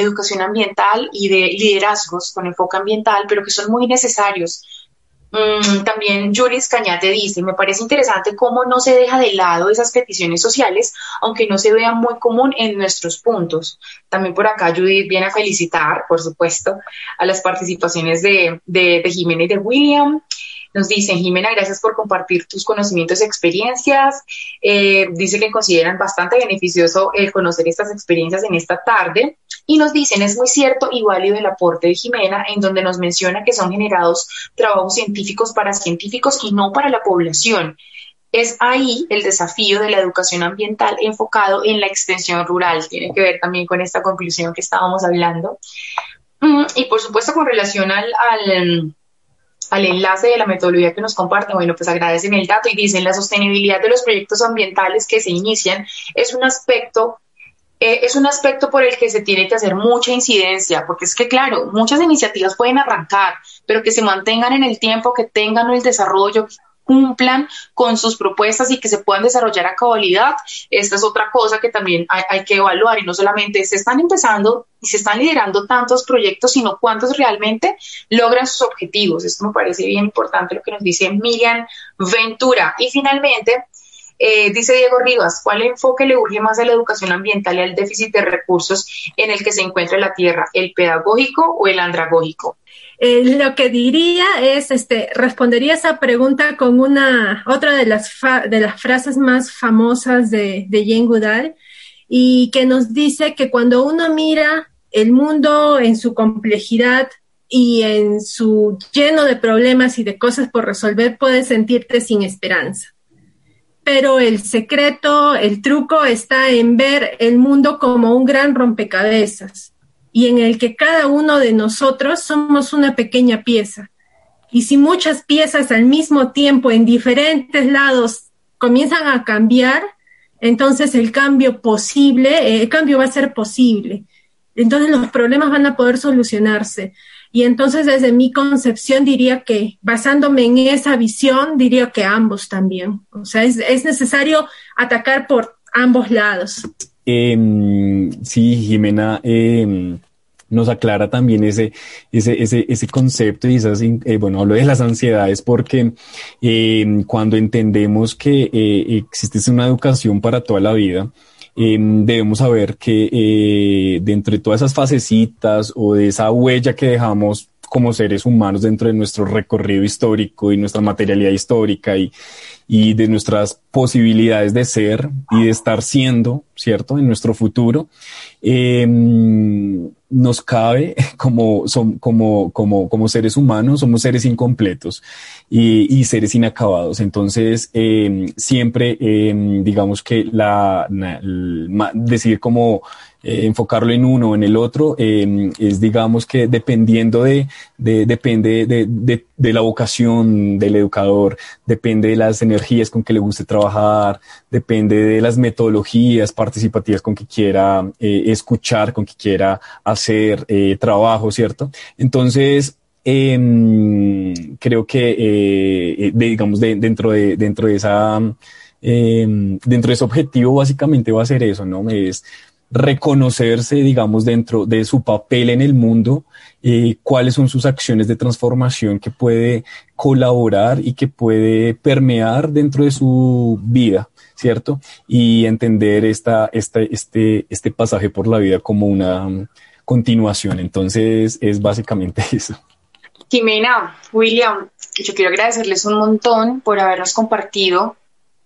educación ambiental y de liderazgos con enfoque ambiental, pero que son muy necesarios también Juris Cañate dice, me parece interesante cómo no se deja de lado esas peticiones sociales, aunque no se vean muy común en nuestros puntos. También por acá Judith viene a felicitar, por supuesto, a las participaciones de, de, de Jimena y de William. Nos dicen, Jimena, gracias por compartir tus conocimientos y experiencias. Eh, dice que consideran bastante beneficioso el conocer estas experiencias en esta tarde. Y nos dicen, es muy cierto y válido el aporte de Jimena, en donde nos menciona que son generados trabajos científicos para científicos y no para la población. Es ahí el desafío de la educación ambiental enfocado en la extensión rural. Tiene que ver también con esta conclusión que estábamos hablando. Mm, y por supuesto con relación al al enlace de la metodología que nos comparten, bueno, pues agradecen el dato y dicen la sostenibilidad de los proyectos ambientales que se inician es un aspecto eh, es un aspecto por el que se tiene que hacer mucha incidencia, porque es que, claro, muchas iniciativas pueden arrancar, pero que se mantengan en el tiempo, que tengan el desarrollo, cumplan con sus propuestas y que se puedan desarrollar a cabalidad. Esta es otra cosa que también hay, que evaluar y no solamente se están empezando y se están liderando tantos proyectos, sino cuántos realmente logran sus objetivos. Esto me parece bien importante lo que nos dice Miriam Ventura. Y finalmente, eh, dice Diego Rivas, ¿cuál enfoque le urge más a la educación ambiental y al déficit de recursos en el que se encuentra la Tierra, el pedagógico o el andragógico? Eh, lo que diría es, este, respondería esa pregunta con una, otra de las, de las frases más famosas de, de Jane Goodall, y que nos dice que cuando uno mira el mundo en su complejidad y en su lleno de problemas y de cosas por resolver, puedes sentirte sin esperanza. Pero el secreto, el truco está en ver el mundo como un gran rompecabezas y en el que cada uno de nosotros somos una pequeña pieza. Y si muchas piezas al mismo tiempo en diferentes lados comienzan a cambiar, entonces el cambio posible, eh, el cambio va a ser posible. Entonces los problemas van a poder solucionarse. Y entonces desde mi concepción diría que, basándome en esa visión, diría que ambos también. O sea, es, es necesario atacar por ambos lados. Eh, sí, Jimena eh, nos aclara también ese, ese, ese, ese concepto y esas, eh, bueno, hablo de las ansiedades porque eh, cuando entendemos que eh, existe una educación para toda la vida, em, debemos saber que eh, dentro de todas esas facecitas o de esa huella que dejamos como seres humanos dentro de nuestro recorrido histórico y nuestra materialidad histórica y, y de nuestras posibilidades de ser y de estar siendo, ¿cierto? En nuestro futuro, eh, nos cabe como, son, como, como, como seres humanos, somos seres incompletos y, y seres inacabados. Entonces, eh, siempre, eh, digamos que la, la, decir como eh, enfocarlo en uno o en el otro, eh, es digamos que dependiendo de, de depende de, de, de, la vocación del educador, depende de las energías con que le guste trabajar, depende de las metodologías participativas con que quiera eh, escuchar, con que quiera hacer eh, trabajo, ¿cierto? Entonces, eh, creo que, digamos, de, dentro de, dentro de esa, dentro de ese objetivo básicamente va a ser eso, ¿no? Es, reconocerse, digamos, dentro de su papel en el mundo, eh, cuáles son sus acciones de transformación que puede colaborar y que puede permear dentro de su vida, ¿cierto? Y entender esta, este, este pasaje por la vida como una continuación. Entonces, es básicamente eso. Jimena, William, yo quiero agradecerles un montón por habernos compartido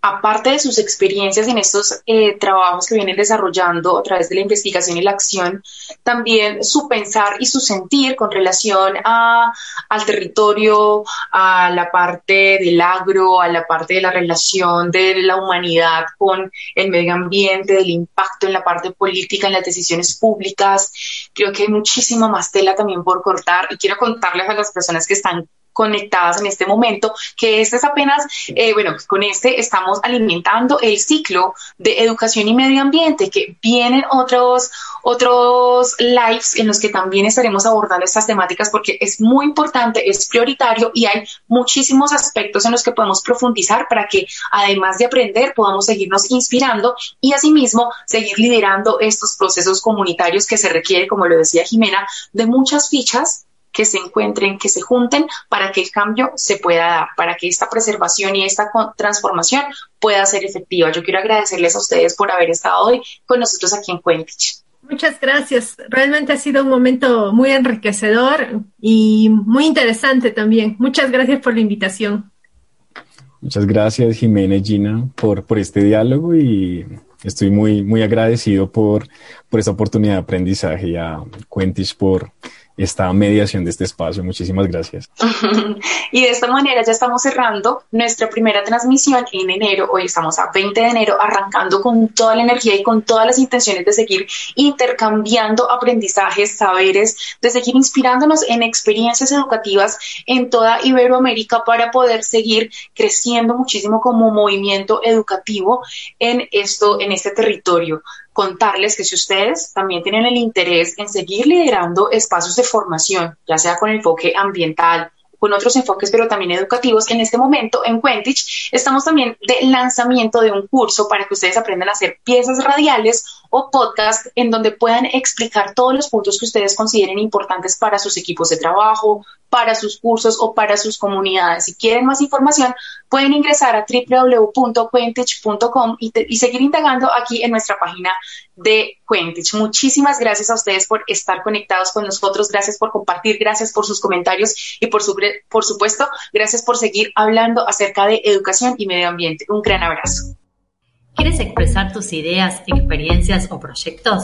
aparte de sus experiencias en estos eh, trabajos que vienen desarrollando a través de la investigación y la acción, también su pensar y su sentir con relación al territorio, a la parte del agro, a la parte de la relación de la humanidad con el medio ambiente, del impacto en la parte política, en las decisiones públicas. Creo que hay muchísima más tela también por cortar y quiero contarles a las personas que están conectadas en este momento, que este es apenas, eh, bueno, con este estamos alimentando el ciclo de educación y medio ambiente, que vienen otros, otros lives en los que también estaremos abordando estas temáticas porque es muy importante, es prioritario y hay muchísimos aspectos en los que podemos profundizar para que además de aprender podamos seguirnos inspirando y asimismo seguir liderando estos procesos comunitarios que se requiere, como lo decía Jimena, de muchas fichas que se encuentren, que se junten para que el cambio se pueda dar, para que esta preservación y esta transformación pueda ser efectiva. Yo quiero agradecerles a ustedes por haber estado hoy con nosotros aquí en Cuentich. Muchas gracias. Realmente ha sido un momento muy enriquecedor y muy interesante también. Muchas gracias por la invitación. Muchas gracias, Jimena y Gina, por, por este diálogo y estoy muy, muy agradecido por, por esta oportunidad de aprendizaje y a Cuentich por esta mediación de este espacio. Muchísimas gracias. y de esta manera ya estamos cerrando nuestra primera transmisión en enero. Hoy estamos a 20 de enero, arrancando con toda la energía y con todas las intenciones de seguir intercambiando aprendizajes, saberes, de seguir inspirándonos en experiencias educativas en toda Iberoamérica para poder seguir creciendo muchísimo como movimiento educativo en esto, en este territorio contarles que si ustedes también tienen el interés en seguir liderando espacios de formación, ya sea con enfoque ambiental, con otros enfoques, pero también educativos. En este momento, en Quentich, estamos también de lanzamiento de un curso para que ustedes aprendan a hacer piezas radiales o podcast en donde puedan explicar todos los puntos que ustedes consideren importantes para sus equipos de trabajo, para sus cursos o para sus comunidades. Si quieren más información, pueden ingresar a www.quentich.com y, y, seguir indagando aquí en nuestra página de Quentich. Muchísimas gracias a ustedes por estar conectados con nosotros, gracias por compartir, gracias por sus comentarios y por, su, por supuesto, gracias por seguir hablando acerca de educación y medio ambiente. Un gran abrazo. ¿Quieres expresar tus ideas, experiencias o proyectos?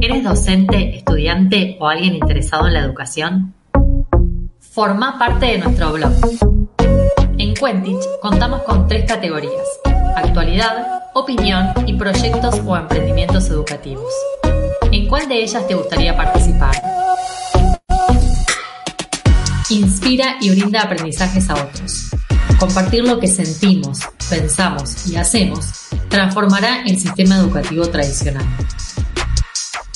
¿Eres docente, estudiante o alguien interesado en la educación? Forma parte de nuestro blog. En Quentich contamos con tres categorías, actualidad, opinión y proyectos o emprendimientos educativos. ¿En cuál de ellas te gustaría participar? Inspira y brinda aprendizajes a otros. Compartir lo que sentimos, pensamos y hacemos transformará el sistema educativo tradicional.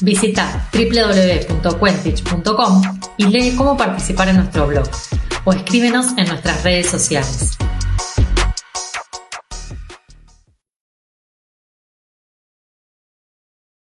Visita www.quentich.com y lee cómo participar en nuestro blog o escríbenos en nuestras redes sociales.